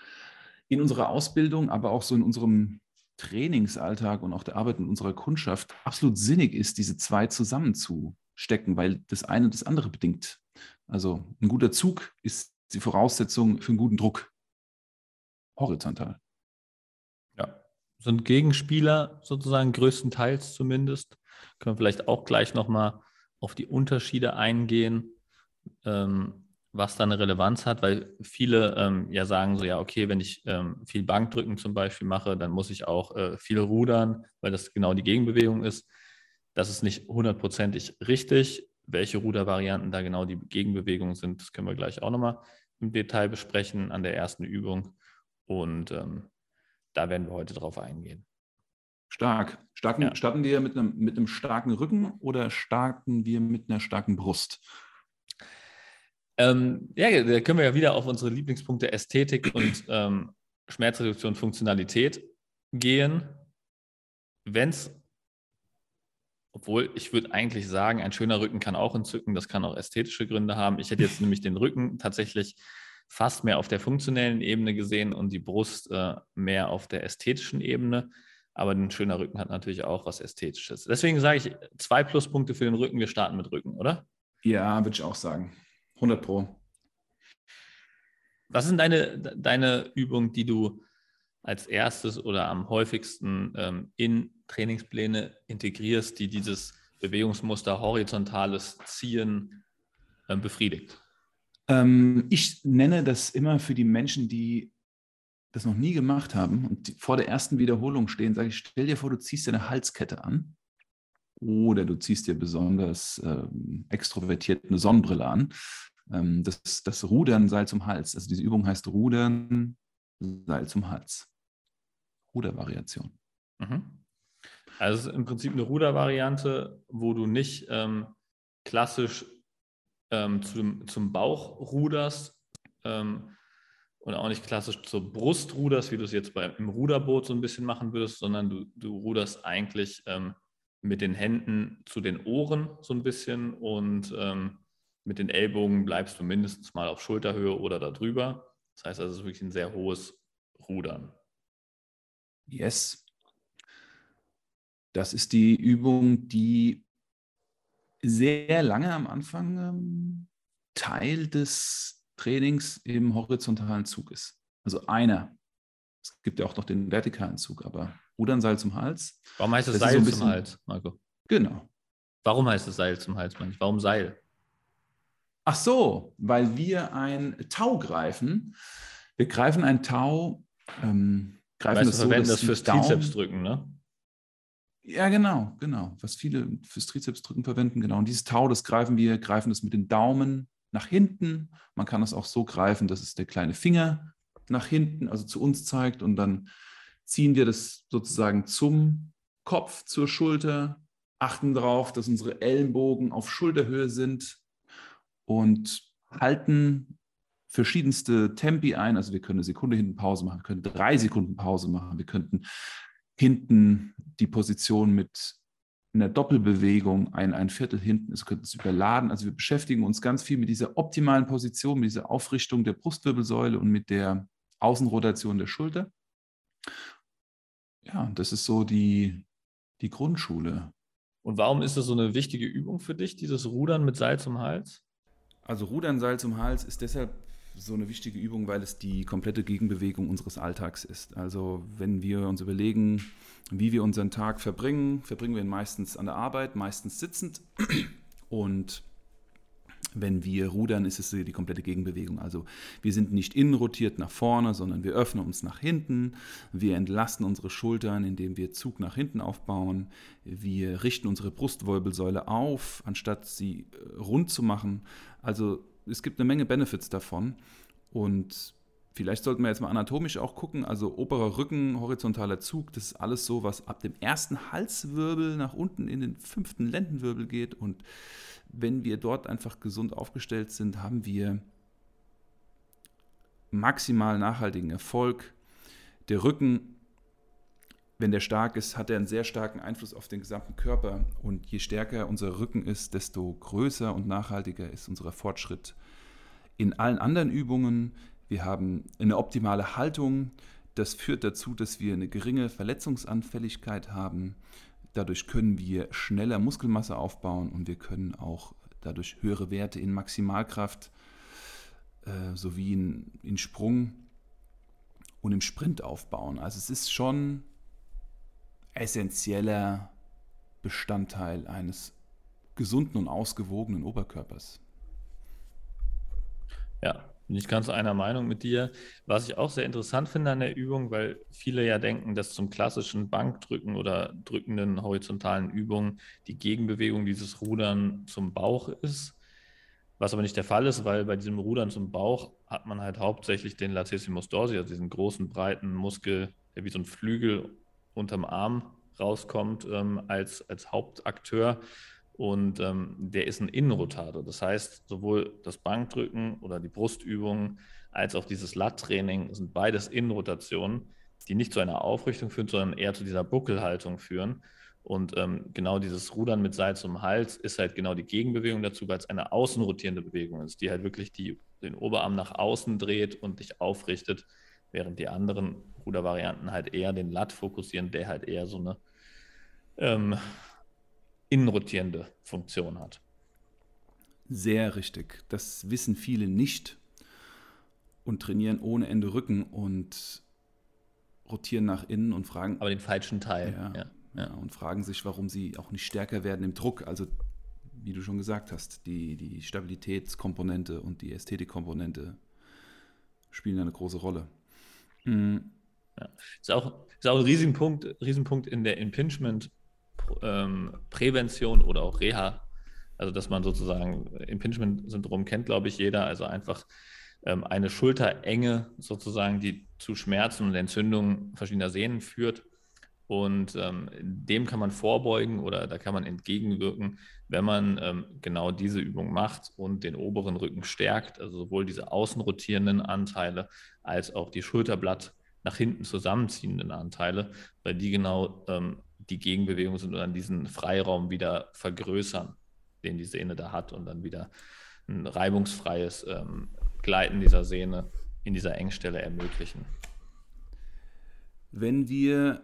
A: in unserer Ausbildung, aber auch so in unserem Trainingsalltag und auch der Arbeit mit unserer Kundschaft absolut sinnig ist, diese zwei zusammenzustecken, weil das eine das andere bedingt. Also ein guter Zug ist die Voraussetzung für einen guten Druck. Horizontal.
B: Ja, sind Gegenspieler sozusagen größtenteils zumindest. Können wir vielleicht auch gleich nochmal auf die Unterschiede eingehen, ähm, was da eine Relevanz hat, weil viele ähm, ja sagen so, ja, okay, wenn ich ähm, viel Bankdrücken zum Beispiel mache, dann muss ich auch äh, viel rudern, weil das genau die Gegenbewegung ist. Das ist nicht hundertprozentig richtig. Welche Rudervarianten da genau die Gegenbewegung sind, das können wir gleich auch nochmal im Detail besprechen an der ersten Übung. Und ähm, da werden wir heute drauf eingehen.
A: Stark. Starten, ja. starten wir mit einem, mit einem starken Rücken oder starten wir mit einer starken Brust?
B: Ähm, ja, da können wir ja wieder auf unsere Lieblingspunkte Ästhetik und ähm, Schmerzreduktion, Funktionalität gehen. Wenn es, obwohl ich würde eigentlich sagen, ein schöner Rücken kann auch entzücken, das kann auch ästhetische Gründe haben. Ich hätte jetzt nämlich den Rücken tatsächlich fast mehr auf der funktionellen Ebene gesehen und die Brust äh, mehr auf der ästhetischen Ebene. Aber ein schöner Rücken hat natürlich auch was Ästhetisches. Deswegen sage ich zwei Pluspunkte für den Rücken. Wir starten mit Rücken, oder?
A: Ja, würde ich auch sagen. 100 Pro.
B: Was sind deine, deine Übungen, die du als erstes oder am häufigsten ähm, in Trainingspläne integrierst, die dieses Bewegungsmuster horizontales Ziehen äh, befriedigt?
A: Ähm, ich nenne das immer für die Menschen, die das noch nie gemacht haben und vor der ersten Wiederholung stehen, sage ich, stell dir vor, du ziehst dir eine Halskette an oder du ziehst dir besonders ähm, extrovertiert eine Sonnenbrille an. Ähm, das, das Rudern Seil zum Hals. Also diese Übung heißt Rudern Seil zum Hals. Rudervariation.
B: Mhm. Also im Prinzip eine Rudervariante, wo du nicht ähm, klassisch ähm, zum, zum Bauch ruderst ähm, und auch nicht klassisch zur Brust ruderst, wie du es jetzt beim, im Ruderboot so ein bisschen machen würdest, sondern du, du ruderst eigentlich ähm, mit den Händen zu den Ohren so ein bisschen und ähm, mit den Ellbogen bleibst du mindestens mal auf Schulterhöhe oder darüber. Das heißt also, es ist wirklich ein sehr hohes Rudern.
A: Yes. Das ist die Übung, die sehr lange am Anfang ähm, Teil des Trainings im horizontalen Zug ist. Also einer. Es gibt ja auch noch den vertikalen Zug, aber Rudern Seil zum Hals.
B: Warum heißt es Seil so bisschen, zum Hals, Marco?
A: Genau.
B: Warum heißt es Seil zum Hals, manchmal? Warum Seil?
A: Ach so, weil wir ein Tau greifen. Wir greifen ein Tau, ähm, greifen
B: weißt, das so, verwenden das fürs Trizeps drücken, ne?
A: Ja, genau, genau. Was viele fürs Trizepsdrücken verwenden, genau. Und dieses Tau, das greifen wir, greifen das mit dem Daumen nach hinten. Man kann es auch so greifen, dass es der kleine Finger nach hinten, also zu uns zeigt. Und dann ziehen wir das sozusagen zum Kopf, zur Schulter, achten darauf, dass unsere Ellenbogen auf Schulterhöhe sind und halten verschiedenste Tempi ein. Also wir können eine Sekunde hinten Pause machen, wir können drei Sekunden Pause machen, wir könnten hinten die Position mit einer Doppelbewegung, ein, ein Viertel hinten ist, könnte es überladen. Also wir beschäftigen uns ganz viel mit dieser optimalen Position, mit dieser Aufrichtung der Brustwirbelsäule und mit der Außenrotation der Schulter. Ja, das ist so die, die Grundschule.
B: Und warum ist das so eine wichtige Übung für dich, dieses Rudern mit Seil zum Hals?
A: Also Rudern Seil zum Hals ist deshalb so eine wichtige Übung, weil es die komplette Gegenbewegung unseres Alltags ist. Also wenn wir uns überlegen, wie wir unseren Tag verbringen, verbringen wir ihn meistens an der Arbeit, meistens sitzend. Und wenn wir rudern, ist es die komplette Gegenbewegung. Also wir sind nicht innen rotiert nach vorne, sondern wir öffnen uns nach hinten. Wir entlasten unsere Schultern, indem wir Zug nach hinten aufbauen. Wir richten unsere Brustwirbelsäule auf, anstatt sie äh, rund zu machen. Also es gibt eine Menge Benefits davon. Und vielleicht sollten wir jetzt mal anatomisch auch gucken. Also oberer Rücken, horizontaler Zug, das ist alles so, was ab dem ersten Halswirbel nach unten in den fünften Lendenwirbel geht. Und wenn wir dort einfach gesund aufgestellt sind, haben wir maximal nachhaltigen Erfolg. Der Rücken, wenn der stark ist, hat er einen sehr starken Einfluss auf den gesamten Körper. Und je stärker unser Rücken ist, desto größer und nachhaltiger ist unser Fortschritt in allen anderen Übungen. Wir haben eine optimale Haltung. Das führt dazu, dass wir eine geringe Verletzungsanfälligkeit haben. Dadurch können wir schneller Muskelmasse aufbauen und wir können auch dadurch höhere Werte in Maximalkraft äh, sowie in, in Sprung und im Sprint aufbauen. Also es ist schon essentieller Bestandteil eines gesunden und ausgewogenen Oberkörpers.
B: Ja, bin ich ganz einer Meinung mit dir. Was ich auch sehr interessant finde an der Übung, weil viele ja denken, dass zum klassischen Bankdrücken oder drückenden horizontalen Übungen die Gegenbewegung dieses Rudern zum Bauch ist. Was aber nicht der Fall ist, weil bei diesem Rudern zum Bauch hat man halt hauptsächlich den Latissimus dorsi, also diesen großen, breiten Muskel, der wie so ein Flügel unterm Arm rauskommt, ähm, als, als Hauptakteur. Und ähm, der ist ein Innenrotator. Das heißt, sowohl das Bankdrücken oder die Brustübungen als auch dieses Lat-Training sind beides Innenrotationen, die nicht zu einer Aufrichtung führen, sondern eher zu dieser Buckelhaltung führen. Und ähm, genau dieses Rudern mit Seil zum Hals ist halt genau die Gegenbewegung dazu, weil es eine außenrotierende Bewegung ist, die halt wirklich die, den Oberarm nach außen dreht und dich aufrichtet, während die anderen Rudervarianten halt eher den Lat fokussieren, der halt eher so eine ähm, innenrotierende Funktion hat.
A: Sehr richtig. Das wissen viele nicht und trainieren ohne Ende Rücken und rotieren nach innen und fragen.
B: Aber den falschen Teil.
A: Ja, ja, ja. und fragen sich, warum sie auch nicht stärker werden im Druck. Also, wie du schon gesagt hast, die, die Stabilitätskomponente und die Ästhetikkomponente spielen eine große Rolle.
B: Mhm. Ja. Ist, auch, ist auch ein Riesenpunkt, Riesenpunkt in der Impingement-Prävention ähm, oder auch Reha. Also, dass man sozusagen Impingement-Syndrom kennt, glaube ich, jeder. Also einfach ähm, eine Schulterenge sozusagen, die zu Schmerzen und Entzündungen verschiedener Sehnen führt. Und ähm, dem kann man vorbeugen oder da kann man entgegenwirken, wenn man ähm, genau diese Übung macht und den oberen Rücken stärkt, also sowohl diese außen rotierenden Anteile als auch die Schulterblatt nach hinten zusammenziehenden Anteile, weil die genau ähm, die Gegenbewegung sind und dann diesen Freiraum wieder vergrößern, den die Sehne da hat und dann wieder ein reibungsfreies ähm, Gleiten dieser Sehne in dieser Engstelle ermöglichen.
A: Wenn wir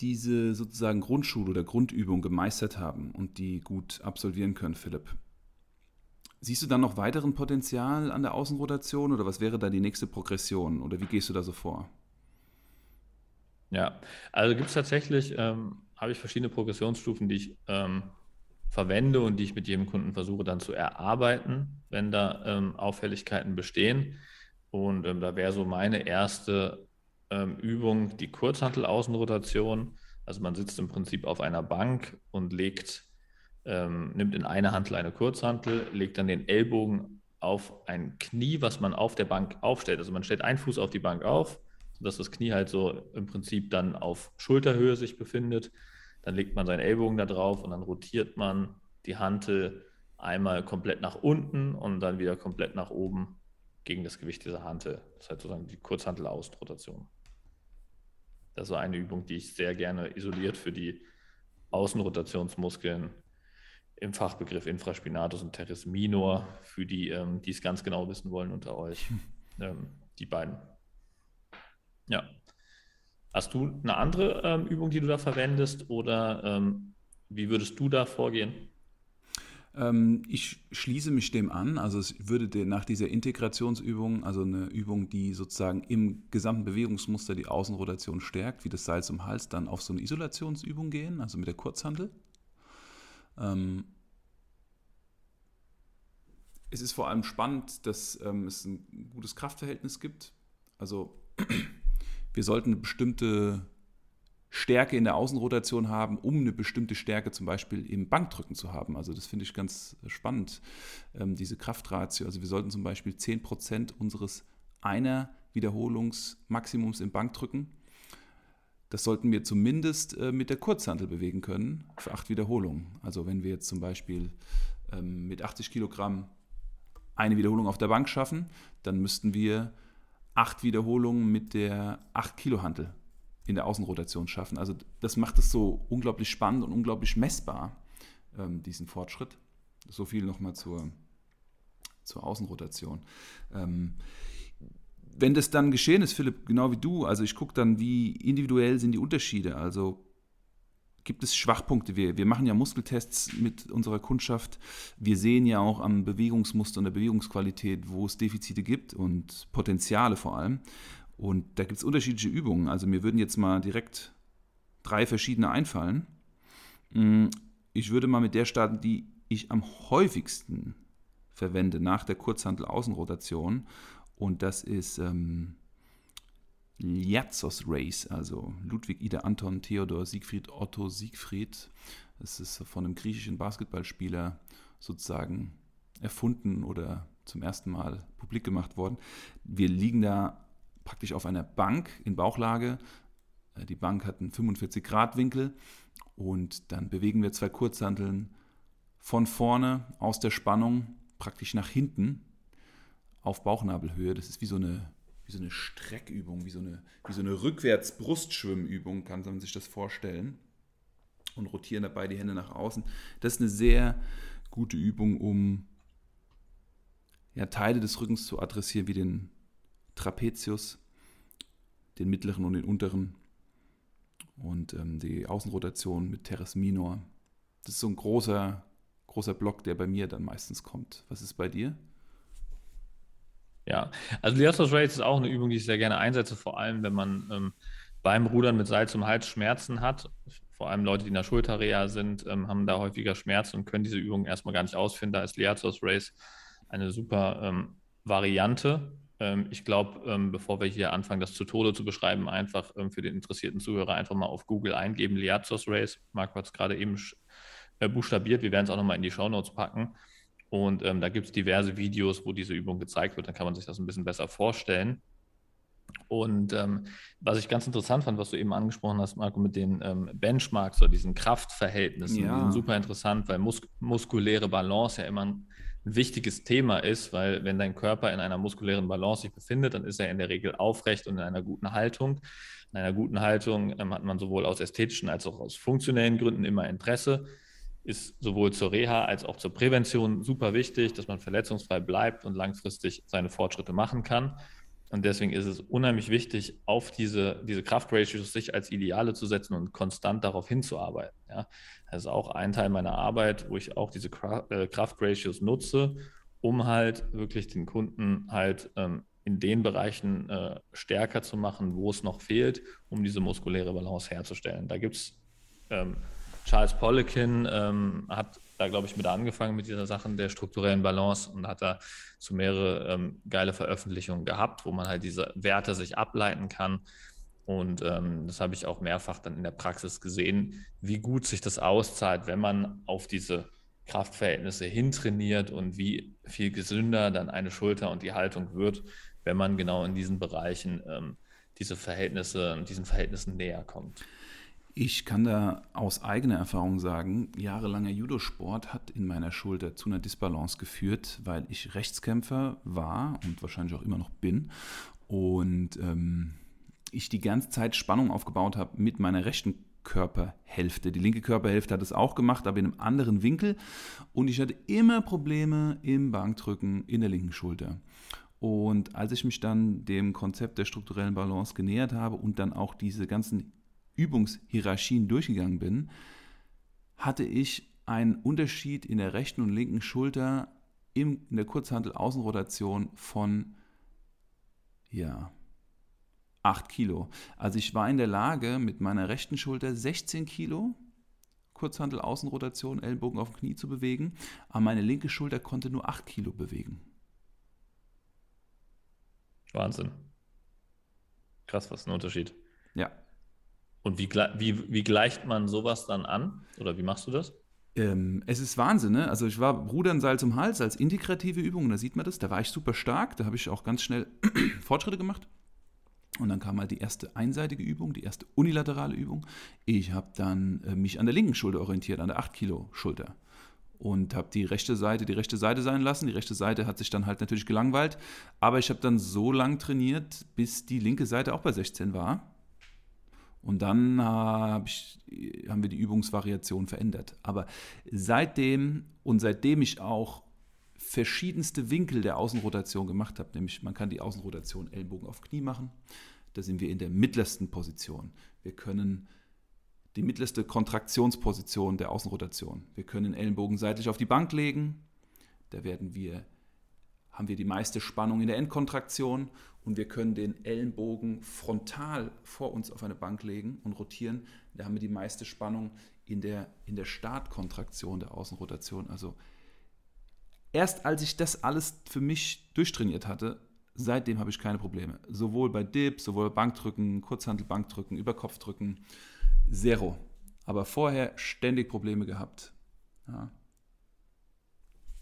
A: diese sozusagen Grundschule oder Grundübung gemeistert haben und die gut absolvieren können, Philipp, siehst du dann noch weiteren Potenzial an der Außenrotation oder was wäre da die nächste Progression oder wie gehst du da so vor?
B: Ja, also gibt es tatsächlich, ähm, habe ich verschiedene Progressionsstufen, die ich ähm, verwende und die ich mit jedem Kunden versuche dann zu erarbeiten, wenn da ähm, Auffälligkeiten bestehen. Und ähm, da wäre so meine erste ähm, Übung die Kurzhantel-Außenrotation. Also man sitzt im Prinzip auf einer Bank und legt, ähm, nimmt in eine Hantel eine Kurzhantel, legt dann den Ellbogen auf ein Knie, was man auf der Bank aufstellt. Also man stellt einen Fuß auf die Bank auf, sodass das Knie halt so im Prinzip dann auf Schulterhöhe sich befindet dann legt man seinen Ellbogen da drauf und dann rotiert man die Hantel einmal komplett nach unten und dann wieder komplett nach oben gegen das Gewicht dieser Hantel. Das heißt sozusagen die Kurzhantel-Außenrotation. Das ist eine Übung, die ich sehr gerne isoliert für die Außenrotationsmuskeln im Fachbegriff Infraspinatus und Teres minor, für die, ähm, die es ganz genau wissen wollen unter euch. Ähm, die beiden. Ja, Hast du eine andere ähm, Übung, die du da verwendest oder ähm, wie würdest du da vorgehen?
A: Ähm, ich schließe mich dem an. Also es würde nach dieser Integrationsübung, also eine Übung, die sozusagen im gesamten Bewegungsmuster die Außenrotation stärkt, wie das Seil zum Hals, dann auf so eine Isolationsübung gehen, also mit der Kurzhandel. Ähm, es ist vor allem spannend, dass ähm, es ein gutes Kraftverhältnis gibt. Also wir sollten eine bestimmte Stärke in der Außenrotation haben, um eine bestimmte Stärke zum Beispiel im Bankdrücken zu haben. Also das finde ich ganz spannend, ähm, diese Kraftratio. Also wir sollten zum Beispiel 10% unseres einer Wiederholungsmaximums im Bankdrücken, das sollten wir zumindest äh, mit der Kurzhantel bewegen können für acht Wiederholungen. Also wenn wir jetzt zum Beispiel ähm, mit 80 Kilogramm eine Wiederholung auf der Bank schaffen, dann müssten wir acht Wiederholungen mit der 8 Kilo Hantel in der Außenrotation schaffen. Also das macht es so unglaublich spannend und unglaublich messbar, ähm, diesen Fortschritt. So viel nochmal zur, zur Außenrotation. Ähm, wenn das dann geschehen ist, Philipp, genau wie du, also ich gucke dann, wie individuell sind die Unterschiede. Also gibt es Schwachpunkte. Wir, wir machen ja Muskeltests mit unserer Kundschaft. Wir sehen ja auch am Bewegungsmuster und der Bewegungsqualität, wo es Defizite gibt und Potenziale vor allem. Und da gibt es unterschiedliche Übungen. Also mir würden jetzt mal direkt drei verschiedene einfallen. Mm, ich würde mal mit der starten, die ich am häufigsten verwende nach der Kurzhandel-Außenrotation. Und das ist ähm, Liatzos Race, also Ludwig, Ida, Anton, Theodor, Siegfried, Otto, Siegfried. Das ist von einem griechischen Basketballspieler sozusagen erfunden oder zum ersten Mal publik gemacht worden. Wir liegen da praktisch auf einer Bank in Bauchlage. Äh, die Bank hat einen 45-Grad-Winkel und dann bewegen wir zwei Kurzhanteln von vorne aus der Spannung praktisch nach hinten auf Bauchnabelhöhe. Das ist wie so eine, wie so eine Streckübung, wie so eine, wie so eine Rückwärts-Brustschwimmübung, kann man sich das vorstellen. Und rotieren dabei die Hände nach außen. Das ist eine sehr gute Übung, um ja, Teile des Rückens zu adressieren, wie den Trapezius, den mittleren und den unteren. Und ähm, die Außenrotation mit Teres Minor. Das ist so ein großer, großer Block, der bei mir dann meistens kommt. Was ist bei dir?
B: Ja, also Liatos Race ist auch eine Übung, die ich sehr gerne einsetze, vor allem wenn man ähm, beim Rudern mit Seil zum Hals Schmerzen hat. Vor allem Leute, die in der Schulterreha sind, ähm, haben da häufiger Schmerzen und können diese Übung erstmal gar nicht ausführen. Da ist Liatos Race eine super ähm, Variante. Ähm, ich glaube, ähm, bevor wir hier anfangen, das zu Tode zu beschreiben, einfach ähm, für den interessierten Zuhörer einfach mal auf Google eingeben, Liatos Race. Marco hat es gerade eben äh, buchstabiert. Wir werden es auch nochmal in die Show Notes packen. Und ähm, da gibt es diverse Videos, wo diese Übung gezeigt wird. Dann kann man sich das ein bisschen besser vorstellen. Und ähm, was ich ganz interessant fand, was du eben angesprochen hast, Marco, mit den ähm, Benchmarks oder diesen Kraftverhältnissen, ja. die sind super interessant, weil mus muskuläre Balance ja immer ein wichtiges Thema ist, weil wenn dein Körper in einer muskulären Balance sich befindet, dann ist er in der Regel aufrecht und in einer guten Haltung. In einer guten Haltung ähm, hat man sowohl aus ästhetischen als auch aus funktionellen Gründen immer Interesse. Ist sowohl zur Reha als auch zur Prävention super wichtig, dass man verletzungsfrei bleibt und langfristig seine Fortschritte machen kann. Und deswegen ist es unheimlich wichtig, auf diese, diese Kraftratios sich als Ideale zu setzen und konstant darauf hinzuarbeiten. Ja. Das ist auch ein Teil meiner Arbeit, wo ich auch diese äh, Kraftratios nutze, um halt wirklich den Kunden halt ähm, in den Bereichen äh, stärker zu machen, wo es noch fehlt, um diese muskuläre Balance herzustellen. Da gibt es ähm, Charles Poliquin ähm, hat da, glaube ich, mit angefangen mit dieser Sachen der strukturellen Balance und hat da zu mehrere ähm, geile Veröffentlichungen gehabt, wo man halt diese Werte sich ableiten kann. Und ähm, das habe ich auch mehrfach dann in der Praxis gesehen, wie gut sich das auszahlt, wenn man auf diese Kraftverhältnisse hintrainiert und wie viel gesünder dann eine Schulter und die Haltung wird, wenn man genau in diesen Bereichen ähm, diese Verhältnisse, diesen Verhältnissen näher kommt.
A: Ich kann da aus eigener Erfahrung sagen, jahrelanger Judosport hat in meiner Schulter zu einer Disbalance geführt, weil ich Rechtskämpfer war und wahrscheinlich auch immer noch bin. Und ähm, ich die ganze Zeit Spannung aufgebaut habe mit meiner rechten Körperhälfte. Die linke Körperhälfte hat es auch gemacht, aber in einem anderen Winkel. Und ich hatte immer Probleme im Bankdrücken in der linken Schulter. Und als ich mich dann dem Konzept der strukturellen Balance genähert habe und dann auch diese ganzen Übungshierarchien durchgegangen bin, hatte ich einen Unterschied in der rechten und linken Schulter in der Kurzhantel-Außenrotation von ja, 8 Kilo. Also ich war in der Lage, mit meiner rechten Schulter 16 Kilo Kurzhantel-Außenrotation, Ellbogen auf dem Knie zu bewegen, aber meine linke Schulter konnte nur 8 Kilo bewegen.
B: Wahnsinn. Krass, was ein Unterschied.
A: Ja,
B: und wie, wie, wie gleicht man sowas dann an? Oder wie machst du das?
A: Ähm, es ist Wahnsinn, ne? Also ich war Rudern Seil zum Hals als integrative Übung, da sieht man das, da war ich super stark, da habe ich auch ganz schnell Fortschritte gemacht. Und dann kam halt die erste einseitige Übung, die erste unilaterale Übung. Ich habe dann äh, mich an der linken Schulter orientiert, an der 8 Kilo Schulter. Und habe die rechte Seite die rechte Seite sein lassen. Die rechte Seite hat sich dann halt natürlich gelangweilt. Aber ich habe dann so lang trainiert, bis die linke Seite auch bei 16 war. Und dann hab ich, haben wir die Übungsvariation verändert. Aber seitdem und seitdem ich auch verschiedenste Winkel der Außenrotation gemacht habe, nämlich man kann die Außenrotation Ellbogen auf Knie machen, da sind wir in der mittlersten Position. Wir können die mittlerste Kontraktionsposition der Außenrotation. Wir können Ellenbogen seitlich auf die Bank legen, da werden wir haben wir die meiste Spannung in der Endkontraktion und wir können den Ellenbogen frontal vor uns auf eine Bank legen und rotieren. Da haben wir die meiste Spannung in der, in der Startkontraktion der Außenrotation. Also erst als ich das alles für mich durchtrainiert hatte, seitdem habe ich keine Probleme. Sowohl bei Dips, sowohl bei Bankdrücken, Kurzhantel-Bankdrücken, Überkopfdrücken, zero. Aber vorher ständig Probleme gehabt. Ja.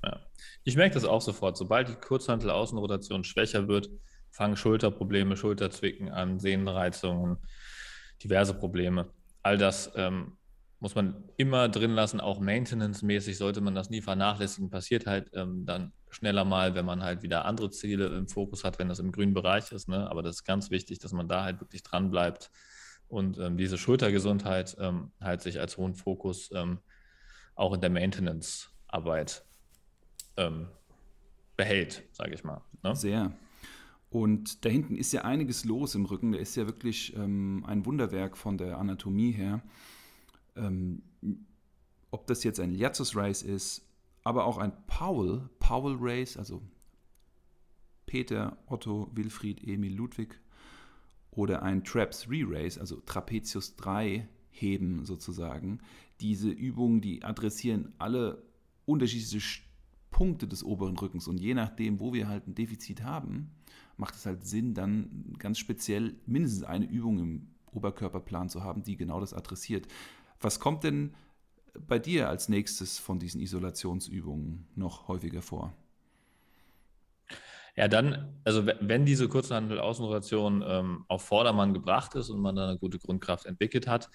B: Ja. Ich merke das auch sofort. Sobald die Kurzhantel-Außenrotation schwächer wird, fangen Schulterprobleme, Schulterzwicken an, Sehnenreizungen, diverse Probleme. All das ähm, muss man immer drin lassen, auch maintenance-mäßig sollte man das nie vernachlässigen. Passiert halt ähm, dann schneller mal, wenn man halt wieder andere Ziele im Fokus hat, wenn das im grünen Bereich ist. Ne? Aber das ist ganz wichtig, dass man da halt wirklich dran bleibt und ähm, diese Schultergesundheit ähm, halt sich als hohen Fokus ähm, auch in der Maintenance-Arbeit ähm, behält, sage ich mal.
A: Ne? Sehr. Und da hinten ist ja einiges los im Rücken. Der ist ja wirklich ähm, ein Wunderwerk von der Anatomie her. Ähm, ob das jetzt ein Liazus Race ist, aber auch ein Powell, Powell Race, also Peter, Otto, Wilfried, Emil, Ludwig oder ein Traps Re-Race, also Trapezius 3 Heben sozusagen. Diese Übungen, die adressieren alle unterschiedliche Punkte des oberen Rückens und je nachdem, wo wir halt ein Defizit haben, macht es halt Sinn, dann ganz speziell mindestens eine Übung im Oberkörperplan zu haben, die genau das adressiert. Was kommt denn bei dir als nächstes von diesen Isolationsübungen noch häufiger vor?
B: Ja, dann, also wenn diese Kurzhandel-Außenrotation ähm, auf Vordermann gebracht ist und man dann eine gute Grundkraft entwickelt hat,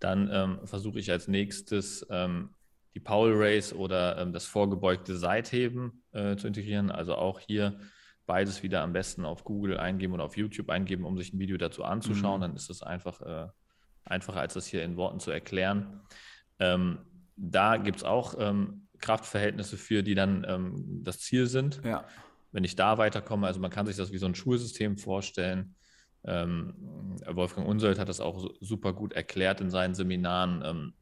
B: dann ähm, versuche ich als nächstes ähm, die Powell Race oder ähm, das vorgebeugte Seitheben äh, zu integrieren. Also auch hier beides wieder am besten auf Google eingeben oder auf YouTube eingeben, um sich ein Video dazu anzuschauen. Mhm. Dann ist es einfach äh, einfacher, als das hier in Worten zu erklären. Ähm, da gibt es auch ähm, Kraftverhältnisse für, die dann ähm, das Ziel sind. Ja. Wenn ich da weiterkomme, also man kann sich das wie so ein Schulsystem vorstellen. Ähm, Wolfgang Unsold hat das auch super gut erklärt in seinen Seminaren, ähm,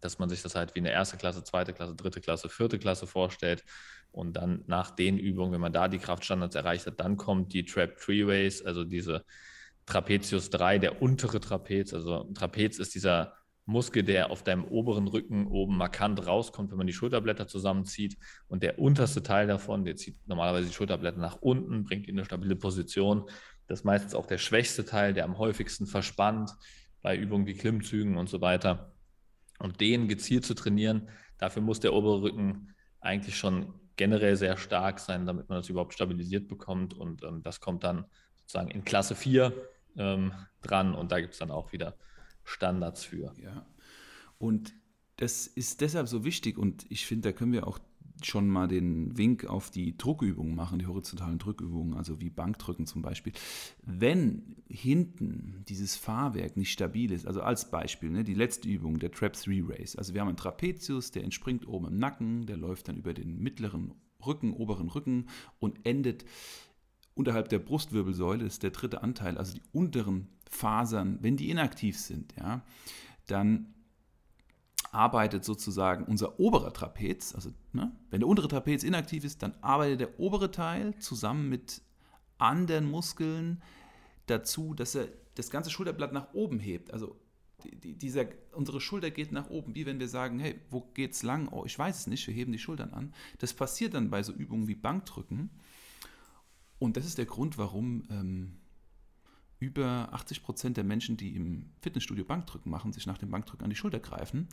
B: dass man sich das halt wie eine erste Klasse, zweite Klasse, dritte Klasse, vierte Klasse vorstellt. Und dann nach den Übungen, wenn man da die Kraftstandards erreicht hat, dann kommt die Trap Treeways, also diese Trapezius 3, der untere Trapez. Also Trapez ist dieser Muskel, der auf deinem oberen Rücken oben markant rauskommt, wenn man die Schulterblätter zusammenzieht. Und der unterste Teil davon, der zieht normalerweise die Schulterblätter nach unten, bringt ihn in eine stabile Position. Das ist meistens auch der schwächste Teil, der am häufigsten verspannt bei Übungen wie Klimmzügen und so weiter. Und den gezielt zu trainieren, dafür muss der obere Rücken eigentlich schon generell sehr stark sein, damit man das überhaupt stabilisiert bekommt. Und ähm, das kommt dann sozusagen in Klasse 4 ähm, dran und da gibt es dann auch wieder Standards für.
A: Ja. Und das ist deshalb so wichtig und ich finde, da können wir auch schon mal den Wink auf die Druckübungen machen, die horizontalen Drückübungen, also wie Bankdrücken zum Beispiel. Wenn hinten dieses Fahrwerk nicht stabil ist, also als Beispiel, ne, die letzte Übung, der Trap 3 Race, also wir haben einen Trapezius, der entspringt oben im Nacken, der läuft dann über den mittleren Rücken, oberen Rücken und endet unterhalb der Brustwirbelsäule, das ist der dritte Anteil, also die unteren Fasern, wenn die inaktiv sind, ja, dann arbeitet sozusagen unser oberer Trapez, also ne, wenn der untere Trapez inaktiv ist, dann arbeitet der obere Teil zusammen mit anderen Muskeln dazu, dass er das ganze Schulterblatt nach oben hebt. Also die, dieser, unsere Schulter geht nach oben, wie wenn wir sagen, hey, wo geht's lang? Oh, ich weiß es nicht, wir heben die Schultern an. Das passiert dann bei so Übungen wie Bankdrücken. Und das ist der Grund, warum ähm, über 80 Prozent der Menschen, die im Fitnessstudio Bankdrücken machen, sich nach dem Bankdrücken an die Schulter greifen.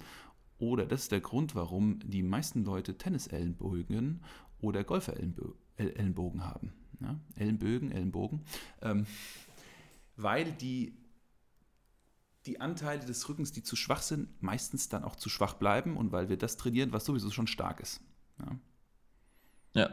A: Oder das ist der Grund, warum die meisten Leute Tennisellenbögen oder Golferellenbogen haben. Ja? Ellenbögen, Ellenbogen. Ähm, weil die, die Anteile des Rückens, die zu schwach sind, meistens dann auch zu schwach bleiben und weil wir das trainieren, was sowieso schon stark ist.
B: Ja. ja.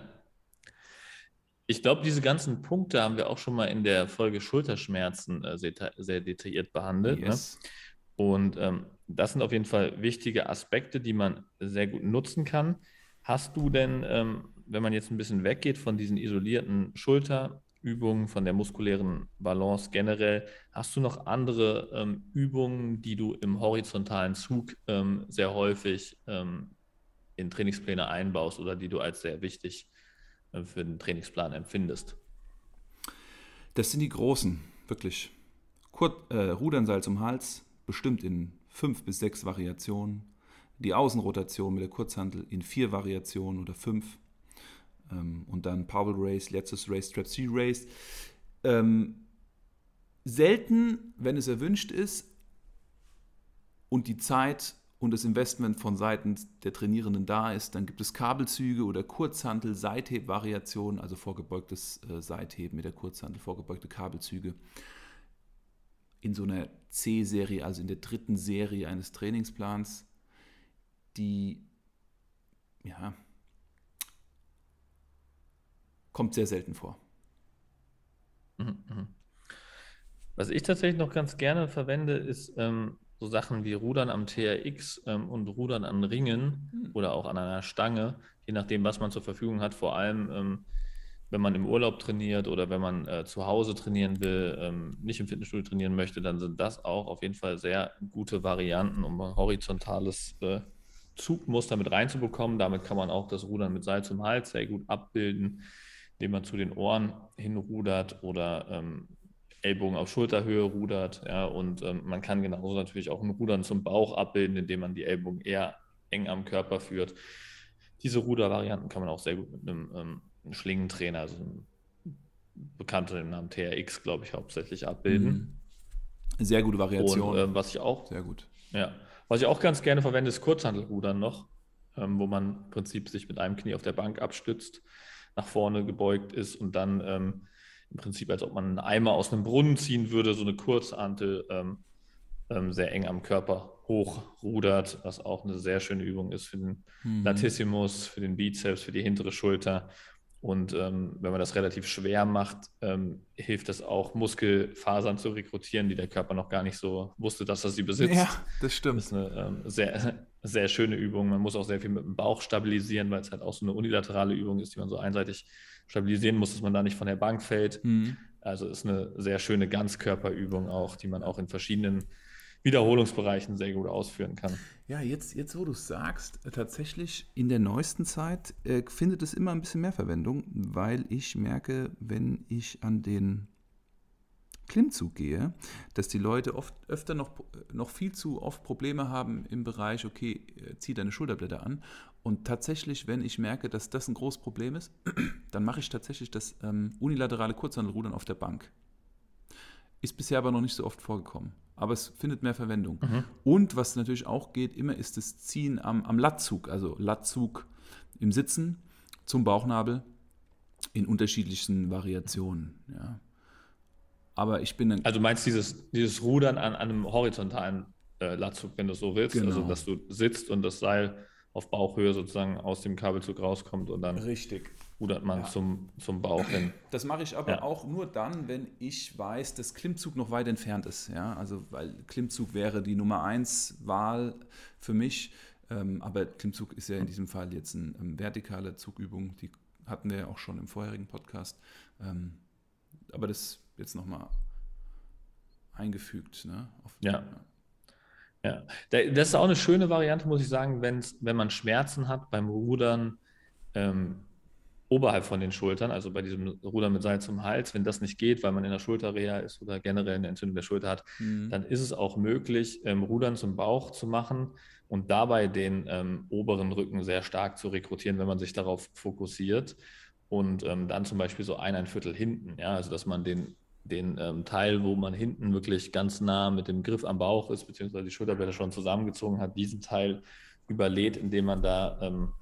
B: Ich glaube, diese ganzen Punkte haben wir auch schon mal in der Folge Schulterschmerzen äh, sehr, sehr, detailliert behandelt. Ne? Yes. Ne? Und ähm, das sind auf jeden Fall wichtige Aspekte, die man sehr gut nutzen kann. Hast du denn, ähm, wenn man jetzt ein bisschen weggeht von diesen isolierten Schulterübungen, von der muskulären Balance generell, hast du noch andere ähm, Übungen, die du im horizontalen Zug ähm, sehr häufig ähm, in Trainingspläne einbaust oder die du als sehr wichtig für den Trainingsplan empfindest?
A: Das sind die großen, wirklich. Kurt, äh, Rudernseil zum Hals, bestimmt in fünf bis sechs Variationen. Die Außenrotation mit der Kurzhantel in vier Variationen oder fünf. Ähm, und dann Powell Race, letztes Race, Strap C Race. Ähm, selten, wenn es erwünscht ist und die Zeit und das Investment von Seiten der Trainierenden da ist, dann gibt es Kabelzüge oder Kurzhantel, Seitheb-Variationen, also vorgebeugtes äh, Seitheben mit der Kurzhantel, vorgebeugte Kabelzüge. In so einer C-Serie, also in der dritten Serie eines Trainingsplans, die ja, kommt sehr selten vor.
B: Mhm, mhm. Was ich tatsächlich noch ganz gerne verwende, ist ähm, so Sachen wie Rudern am TRX ähm, und Rudern an Ringen mhm. oder auch an einer Stange, je nachdem, was man zur Verfügung hat. Vor allem, ähm, wenn man im Urlaub trainiert oder wenn man äh, zu Hause trainieren will, ähm, nicht im Fitnessstudio trainieren möchte, dann sind das auch auf jeden Fall sehr gute Varianten, um ein horizontales äh, Zugmuster mit reinzubekommen. Damit kann man auch das Rudern mit Seil zum Hals sehr gut abbilden, indem man zu den Ohren hinrudert oder ähm, Ellbogen auf Schulterhöhe rudert. Ja, und ähm, man kann genauso natürlich auch ein Rudern zum Bauch abbilden, indem man die Ellbogen eher eng am Körper führt. Diese Rudervarianten kann man auch sehr gut mit einem, ähm, Schlingentrainer, also einem bekannten im Namen TRX, glaube ich, hauptsächlich abbilden.
A: Mhm. Sehr gute Variation.
B: Und, äh, was ich auch,
A: sehr gut.
B: Ja, was ich auch ganz gerne verwende, ist Kurzhantelrudern noch, ähm, wo man im Prinzip sich mit einem Knie auf der Bank abstützt, nach vorne gebeugt ist und dann ähm, im Prinzip, als ob man einen Eimer aus einem Brunnen ziehen würde, so eine Kurzhantel ähm, ähm, sehr eng am Körper hochrudert, was auch eine sehr schöne Übung ist für den mhm. Latissimus, für den Bizeps, für die hintere Schulter und ähm, wenn man das relativ schwer macht, ähm, hilft es auch, Muskelfasern zu rekrutieren, die der Körper noch gar nicht so wusste, dass er sie besitzt.
A: Ja, das stimmt.
B: Das ist eine ähm, sehr, sehr schöne Übung. Man muss auch sehr viel mit dem Bauch stabilisieren, weil es halt auch so eine unilaterale Übung ist, die man so einseitig stabilisieren muss, dass man da nicht von der Bank fällt. Mhm. Also ist eine sehr schöne Ganzkörperübung auch, die man auch in verschiedenen Wiederholungsbereichen sehr gut ausführen kann.
A: Ja, jetzt, jetzt wo du es sagst, äh, tatsächlich in der neuesten Zeit äh, findet es immer ein bisschen mehr Verwendung, weil ich merke, wenn ich an den Klimmzug gehe, dass die Leute oft öfter noch, noch viel zu oft Probleme haben im Bereich, okay, äh, zieh deine Schulterblätter an. Und tatsächlich, wenn ich merke, dass das ein großes Problem ist, dann mache ich tatsächlich das ähm, unilaterale Kurzhandelrudern auf der Bank. Ist bisher aber noch nicht so oft vorgekommen aber es findet mehr Verwendung. Mhm. Und was natürlich auch geht, immer ist das Ziehen am, am Lattzug, also Lattzug im Sitzen zum Bauchnabel in unterschiedlichen Variationen. Ja. Aber ich bin dann.
B: Also meinst dieses, dieses Rudern an, an einem horizontalen äh, Lattzug, wenn du so willst, also genau. also dass du sitzt und das Seil auf Bauchhöhe sozusagen aus dem Kabelzug rauskommt und dann.
A: Richtig
B: rudert man ja. zum, zum Bauch hin.
A: Das mache ich aber ja. auch nur dann, wenn ich weiß, dass Klimmzug noch weit entfernt ist. Ja? Also, weil Klimmzug wäre die Nummer 1 Wahl für mich. Ähm, aber Klimmzug ist ja in diesem Fall jetzt eine ähm, vertikale Zugübung. Die hatten wir ja auch schon im vorherigen Podcast. Ähm, aber das jetzt nochmal eingefügt. Ne?
B: Auf, ja. ja. Das ist auch eine schöne Variante, muss ich sagen, wenn man Schmerzen hat beim Rudern. Ähm, oberhalb von den Schultern, also bei diesem Ruder mit Seil zum Hals, wenn das nicht geht, weil man in der Schulterreha ist oder generell eine Entzündung der Schulter hat, mhm. dann ist es auch möglich, ähm, Rudern zum Bauch zu machen und dabei den ähm, oberen Rücken sehr stark zu rekrutieren, wenn man sich darauf fokussiert und ähm, dann zum Beispiel so ein, ein Viertel hinten, ja, also dass man den, den ähm, Teil, wo man hinten wirklich ganz nah mit dem Griff am Bauch ist, beziehungsweise die Schulterblätter schon zusammengezogen hat, diesen Teil überlädt, indem man da ähm,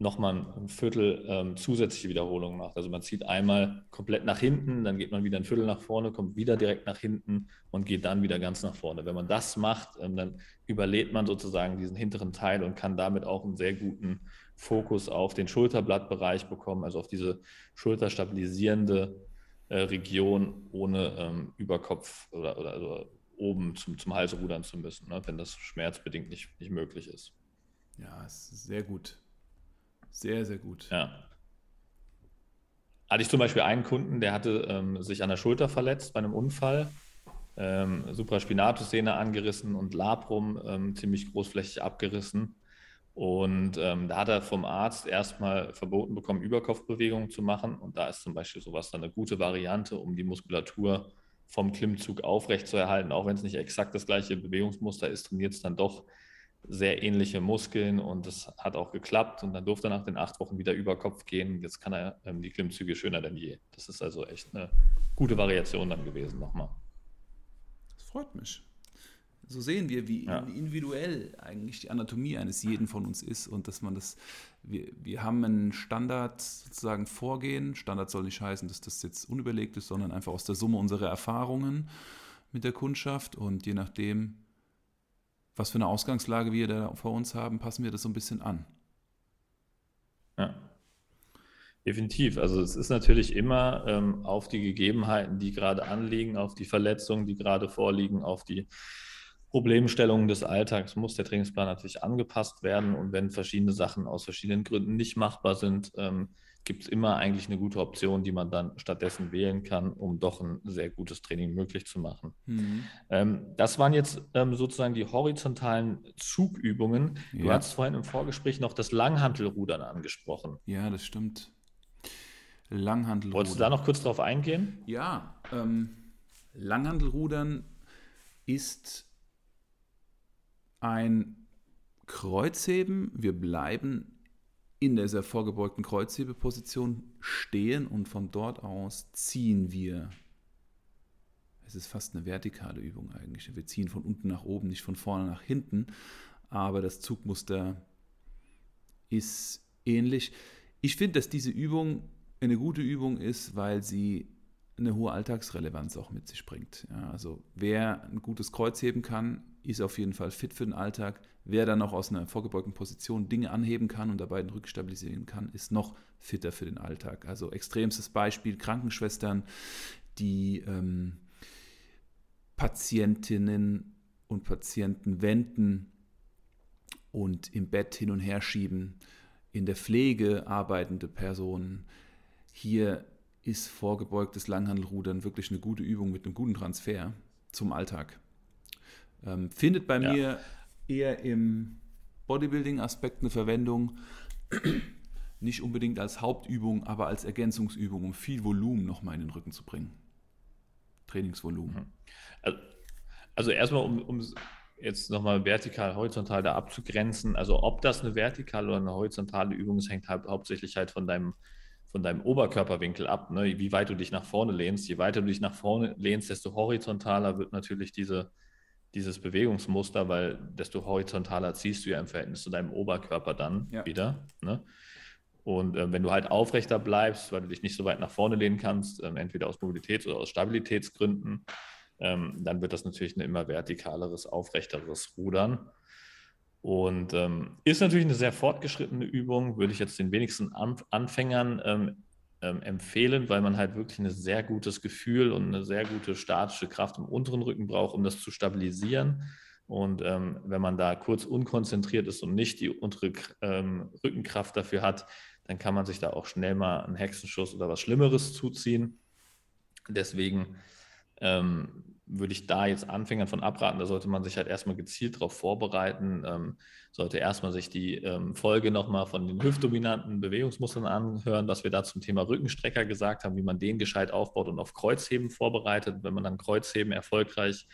B: nochmal ein Viertel ähm, zusätzliche Wiederholungen macht. Also man zieht einmal komplett nach hinten, dann geht man wieder ein Viertel nach vorne, kommt wieder direkt nach hinten und geht dann wieder ganz nach vorne. Wenn man das macht, ähm, dann überlädt man sozusagen diesen hinteren Teil und kann damit auch einen sehr guten Fokus auf den Schulterblattbereich bekommen, also auf diese schulterstabilisierende äh, Region, ohne ähm, Überkopf oder, oder also oben zum, zum Hals rudern zu müssen, ne, wenn das schmerzbedingt nicht, nicht möglich ist.
A: Ja, ist sehr gut sehr, sehr gut.
B: Ja. Hatte ich zum Beispiel einen Kunden, der hatte ähm, sich an der Schulter verletzt bei einem Unfall, ähm, Supraspinatus-Szene angerissen und Labrum ähm, ziemlich großflächig abgerissen. Und ähm, da hat er vom Arzt erstmal verboten bekommen, Überkopfbewegungen zu machen. Und da ist zum Beispiel sowas dann eine gute Variante, um die Muskulatur vom Klimmzug aufrechtzuerhalten. Auch wenn es nicht exakt das gleiche Bewegungsmuster ist, trainiert es dann doch sehr ähnliche Muskeln und das hat auch geklappt und dann durfte er nach den acht Wochen wieder über Kopf gehen. Jetzt kann er ähm, die Klimmzüge schöner denn je. Das ist also echt eine gute Variation dann gewesen nochmal.
A: Das freut mich. So sehen wir, wie ja. individuell eigentlich die Anatomie eines jeden von uns ist und dass man das, wir, wir haben einen Standard sozusagen Vorgehen. Standard soll nicht heißen, dass das jetzt unüberlegt ist, sondern einfach aus der Summe unserer Erfahrungen mit der Kundschaft und je nachdem, was für eine Ausgangslage wir da vor uns haben, passen wir das so ein bisschen an.
B: Ja. Definitiv. Also es ist natürlich immer ähm, auf die Gegebenheiten, die gerade anliegen, auf die Verletzungen, die gerade vorliegen, auf die Problemstellungen des Alltags muss der Trainingsplan natürlich angepasst werden. Und wenn verschiedene Sachen aus verschiedenen Gründen nicht machbar sind, ähm, gibt es immer eigentlich eine gute Option, die man dann stattdessen wählen kann, um doch ein sehr gutes Training möglich zu machen. Mhm. Ähm, das waren jetzt ähm, sozusagen die horizontalen Zugübungen. Du ja. hast vorhin im Vorgespräch noch das Langhantelrudern angesprochen.
A: Ja, das stimmt. Langhantelrudern.
B: Wolltest du da noch kurz drauf eingehen?
A: Ja, ähm, Langhantelrudern ist ein Kreuzheben. Wir bleiben in dieser vorgebeugten Kreuzhebeposition stehen und von dort aus ziehen wir. Es ist fast eine vertikale Übung eigentlich. Wir ziehen von unten nach oben, nicht von vorne nach hinten, aber das Zugmuster ist ähnlich. Ich finde, dass diese Übung eine gute Übung ist, weil sie eine hohe Alltagsrelevanz auch mit sich bringt. Ja, also wer ein gutes Kreuz heben kann, ist auf jeden Fall fit für den Alltag. Wer dann noch aus einer vorgebeugten Position Dinge anheben kann und dabei den Rücken stabilisieren kann, ist noch fitter für den Alltag. Also extremstes Beispiel Krankenschwestern, die ähm, Patientinnen und Patienten wenden und im Bett hin und her schieben, in der Pflege arbeitende Personen. Hier ist vorgebeugtes Langhandelrudern wirklich eine gute Übung mit einem guten Transfer zum Alltag. Ähm, findet bei ja. mir eher im Bodybuilding-Aspekt eine Verwendung. Nicht unbedingt als Hauptübung, aber als Ergänzungsübung, um viel Volumen nochmal in den Rücken zu bringen. Trainingsvolumen.
B: Also, also erstmal, um, um jetzt nochmal vertikal, horizontal da abzugrenzen. Also ob das eine vertikale oder eine horizontale Übung ist, hängt halt hauptsächlich halt von deinem, von deinem Oberkörperwinkel ab, ne? wie weit du dich nach vorne lehnst. Je weiter du dich nach vorne lehnst, desto horizontaler wird natürlich diese, dieses Bewegungsmuster, weil desto horizontaler ziehst du ja im Verhältnis zu deinem Oberkörper dann ja. wieder. Ne? Und äh, wenn du halt aufrechter bleibst, weil du dich nicht so weit nach vorne lehnen kannst, ähm, entweder aus Mobilitäts- oder aus Stabilitätsgründen, ähm, dann wird das natürlich ein immer vertikaleres, aufrechteres Rudern. Und ähm, ist natürlich eine sehr fortgeschrittene Übung, würde ich jetzt den wenigsten Anf Anfängern ähm, ähm, empfehlen, weil man halt wirklich ein sehr gutes Gefühl und eine sehr gute statische Kraft im unteren Rücken braucht, um das zu stabilisieren. Und ähm, wenn man da kurz unkonzentriert ist und nicht die untere ähm, Rückenkraft dafür hat, dann kann man sich da auch schnell mal einen Hexenschuss oder was Schlimmeres zuziehen. Deswegen ähm, würde ich da jetzt Anfängern von abraten. Da sollte man sich halt erstmal gezielt darauf vorbereiten, ähm, sollte erstmal sich die ähm, Folge nochmal von den hüftdominanten Bewegungsmustern anhören, was wir da zum Thema Rückenstrecker gesagt haben, wie man den gescheit aufbaut und auf Kreuzheben vorbereitet. Wenn man dann Kreuzheben erfolgreich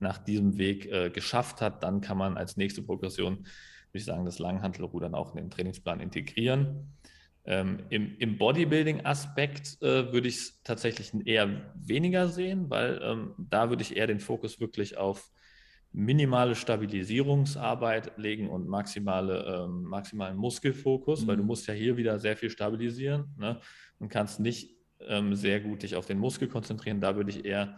B: nach diesem Weg äh, geschafft hat, dann kann man als nächste Progression, würde ich sagen, das Langhantelrudern auch in den Trainingsplan integrieren. Ähm, Im im Bodybuilding-Aspekt äh, würde ich es tatsächlich eher weniger sehen, weil ähm, da würde ich eher den Fokus wirklich auf minimale Stabilisierungsarbeit legen und maximale, ähm, maximalen Muskelfokus, mhm. weil du mhm. musst ja hier wieder sehr viel stabilisieren ne? und kannst nicht ähm, sehr gut dich auf den Muskel konzentrieren. Da würde ich eher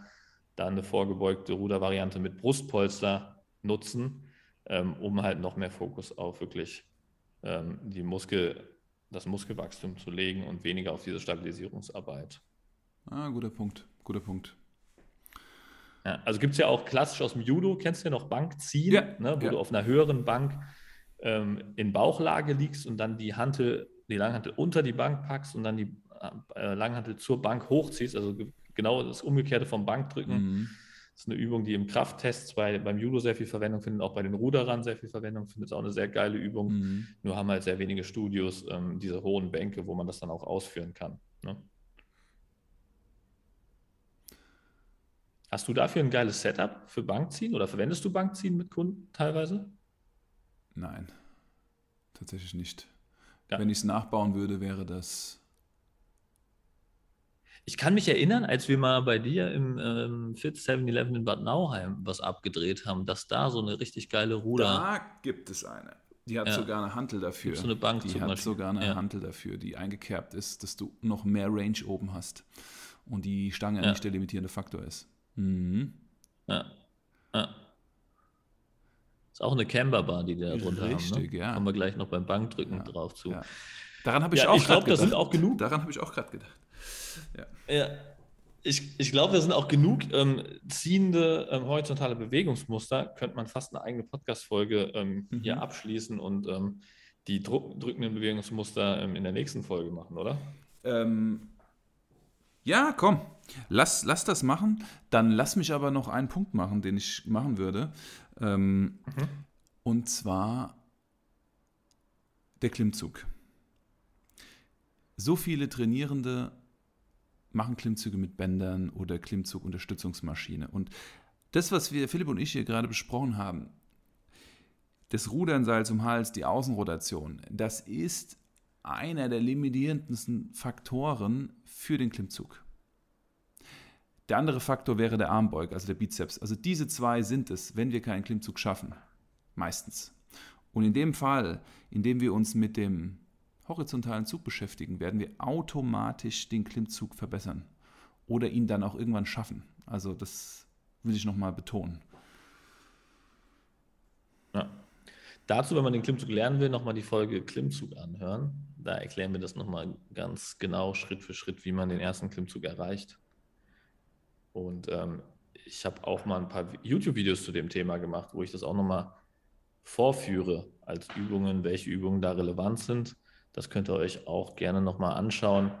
B: dann eine vorgebeugte Rudervariante mit Brustpolster nutzen, ähm, um halt noch mehr Fokus auf wirklich ähm, die Muskel das Muskelwachstum zu legen und weniger auf diese Stabilisierungsarbeit.
A: Ah, guter Punkt, guter Punkt.
B: Ja, also gibt es ja auch klassisch aus dem Judo, kennst du ja noch Bankziehen, ja, ne, wo ja. du auf einer höheren Bank ähm, in Bauchlage liegst und dann die Hantel, die Langhantel unter die Bank packst und dann die äh, Langhantel zur Bank hochziehst, also genau das Umgekehrte vom Bankdrücken. Mhm. Das ist eine Übung, die im Krafttest bei, beim Judo sehr viel Verwendung findet, auch bei den Ruderern sehr viel Verwendung findet. Ist auch eine sehr geile Übung. Mhm. Nur haben halt sehr wenige Studios ähm, diese hohen Bänke, wo man das dann auch ausführen kann. Ne? Hast du dafür ein geiles Setup für Bankziehen oder verwendest du Bankziehen mit Kunden teilweise?
A: Nein, tatsächlich nicht. Ja. Wenn ich es nachbauen würde, wäre das
B: Ich kann mich erinnern, als wir mal bei dir im ähm, Fit 7-Eleven in Bad Nauheim was abgedreht haben, dass da so eine richtig geile Ruder.
A: Da gibt es eine. Die hat ja. sogar eine Hantel dafür.
B: So eine Bank
A: die hat Beispiel. sogar eine ja. Hantel dafür, die eingekerbt ist, dass du noch mehr Range oben hast und die Stange ja. nicht der limitierende Faktor ist. Mhm.
B: Ja. ja. Ist auch eine Camberbar, die da drunter Richtig, haben. Ne? ja. Kommen wir gleich noch beim Bankdrücken drauf zu.
A: Daran habe ich
B: ja,
A: auch
B: Ich glaube, das sind auch genug.
A: Daran habe ich auch gerade gedacht.
B: Ja. Ja. Ich, ich glaube, da sind auch genug ähm, ziehende ähm, horizontale Bewegungsmuster. Könnte man fast eine eigene Podcast-Folge ähm, mhm. hier abschließen und ähm, die drückenden Bewegungsmuster ähm, in der nächsten Folge machen, oder?
A: Ähm, ja, komm, lass, lass das machen. Dann lass mich aber noch einen Punkt machen, den ich machen würde. Mhm. Und zwar der Klimmzug. So viele Trainierende machen Klimmzüge mit Bändern oder Klimmzug-Unterstützungsmaschine. Und das, was wir, Philipp und ich hier gerade besprochen haben, das Rudernseil zum Hals, die Außenrotation, das ist einer der limitierendsten Faktoren für den Klimmzug. Der andere Faktor wäre der Armbeug, also der Bizeps. Also diese zwei sind es, wenn wir keinen Klimmzug schaffen. Meistens. Und in dem Fall, in dem wir uns mit dem horizontalen Zug beschäftigen, werden wir automatisch den Klimmzug verbessern oder ihn dann auch irgendwann schaffen. Also das will ich nochmal betonen.
B: Ja. Dazu, wenn man den Klimmzug lernen will, nochmal die Folge Klimmzug anhören. Da erklären wir das nochmal ganz genau, Schritt für Schritt, wie man den ersten Klimmzug erreicht. Und ähm, ich habe auch mal ein paar YouTube-Videos zu dem Thema gemacht, wo ich das auch nochmal vorführe als Übungen, welche Übungen da relevant sind. Das könnt ihr euch auch gerne nochmal anschauen.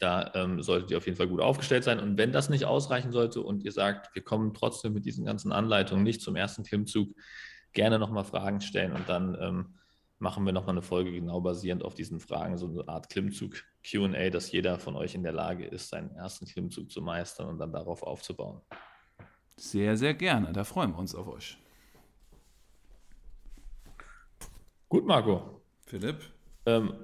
B: Da ähm, solltet ihr auf jeden Fall gut aufgestellt sein. Und wenn das nicht ausreichen sollte und ihr sagt, wir kommen trotzdem mit diesen ganzen Anleitungen nicht zum ersten Klimmzug, gerne nochmal Fragen stellen und dann ähm, machen wir nochmal eine Folge genau basierend auf diesen Fragen, so eine Art Klimmzug QA, dass jeder von euch in der Lage ist, seinen ersten Klimmzug zu meistern und dann darauf aufzubauen.
A: Sehr, sehr gerne. Da freuen wir uns auf euch.
B: Gut, Marco.
A: Philipp.
B: Ähm,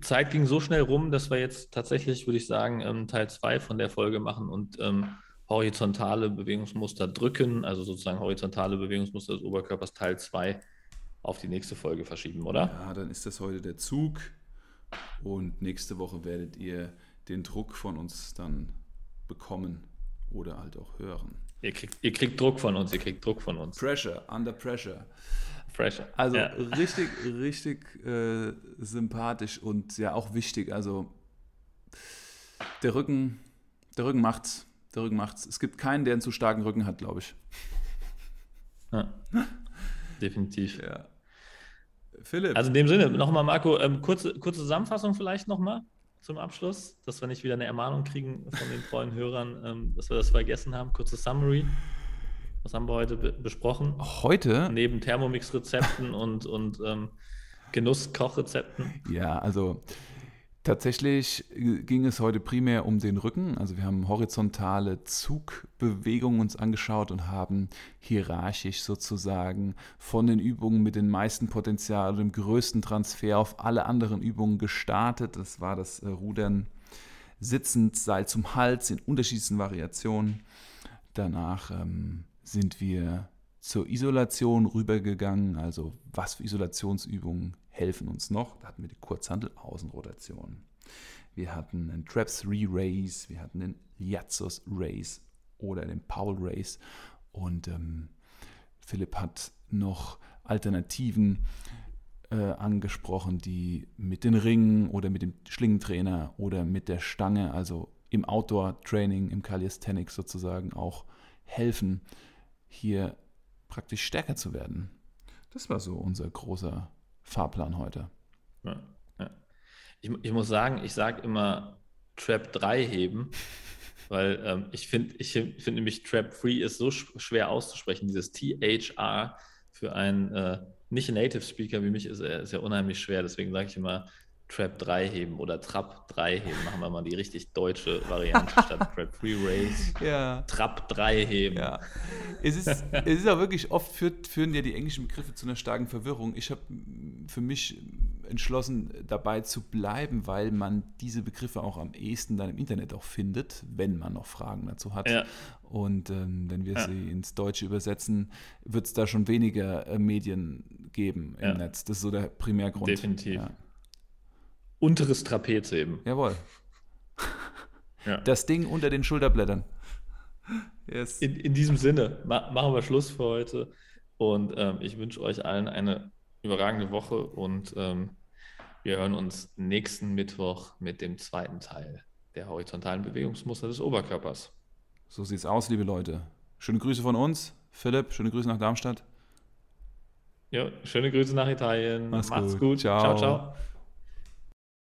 B: Zeit ging so schnell rum, dass wir jetzt tatsächlich, würde ich sagen, ähm, Teil 2 von der Folge machen und ähm, horizontale Bewegungsmuster drücken, also sozusagen horizontale Bewegungsmuster des Oberkörpers Teil 2 auf die nächste Folge verschieben, oder?
A: Ja, dann ist das heute der Zug und nächste Woche werdet ihr den Druck von uns dann bekommen oder halt auch hören.
B: Ihr kriegt, ihr kriegt Druck von uns, ihr kriegt Druck von uns.
A: Pressure, under pressure.
B: Fresh.
A: Also ja. richtig, richtig äh, sympathisch und ja auch wichtig. Also der Rücken, der Rücken macht's. Der Rücken macht's. Es gibt keinen, der einen zu starken Rücken hat, glaube ich.
B: Ja. Definitiv.
A: Ja. Philipp.
B: Also in dem Sinne, nochmal, Marco, ähm, kurze, kurze Zusammenfassung vielleicht nochmal zum Abschluss, dass wir nicht wieder eine Ermahnung kriegen von den treuen Hörern, ähm, dass wir das vergessen haben. Kurze Summary. Was haben wir heute be besprochen?
A: Heute?
B: Neben Thermomix-Rezepten und, und ähm, Genuss-Kochrezepten.
A: Ja, also tatsächlich ging es heute primär um den Rücken. Also wir haben horizontale Zugbewegungen uns angeschaut und haben hierarchisch sozusagen von den Übungen mit dem meisten Potenzial und dem größten Transfer auf alle anderen Übungen gestartet. Das war das äh, Rudern sitzend, Seil zum Hals in unterschiedlichsten Variationen. Danach ähm, sind wir zur Isolation rübergegangen. Also was für Isolationsübungen helfen uns noch? Da hatten wir die Kurzhandel-Außenrotation. Wir hatten einen Traps 3 Race, wir hatten den Liatzos Race oder den Powell Race. Und ähm, Philipp hat noch Alternativen äh, angesprochen, die mit den Ringen oder mit dem Schlingentrainer oder mit der Stange, also im Outdoor-Training, im Calisthenics sozusagen auch helfen, hier praktisch stärker zu werden. Das war so unser großer Fahrplan heute.
B: Ja, ja. Ich, ich, muss sagen, ich sage immer Trap 3 heben, weil ähm, ich finde ich find nämlich Trap 3 ist so schwer auszusprechen. Dieses THR für einen äh, nicht Native Speaker wie mich ist, ist ja unheimlich schwer. Deswegen sage ich immer Trap 3 heben oder Trap 3 heben. Machen wir mal die richtig deutsche Variante statt Trap Free Race.
A: Ja.
B: Trap 3 heben.
A: Ja. Es ist, es ist auch wirklich oft führt, führen ja die englischen Begriffe zu einer starken Verwirrung. Ich habe für mich entschlossen, dabei zu bleiben, weil man diese Begriffe auch am ehesten dann im Internet auch findet, wenn man noch Fragen dazu hat.
B: Ja.
A: Und ähm, wenn wir
B: Ja.
A: sie ins Deutsche übersetzen, wird es da schon weniger äh, Medien geben im
B: Ja.
A: Netz. Das ist so der Primärgrund.
B: Definitiv. Unteres Trapez heben.
A: Jawohl.
B: Ja.
A: Das Ding unter den Schulterblättern. Yes.
B: In, in diesem Sinne, ma machen wir Schluss für heute. Und ähm, ich wünsche euch allen eine überragende Woche und ähm, wir hören uns nächsten Mittwoch mit dem zweiten Teil der horizontalen Bewegungsmuster des Oberkörpers.
A: So sieht's aus, liebe Leute. Schöne Grüße von uns. Philipp, schöne Grüße nach Darmstadt.
B: Ja, schöne Grüße nach Italien.
A: Mach's
B: Macht's
A: gut.
B: gut.
A: Ciao.
B: ciao. ciao.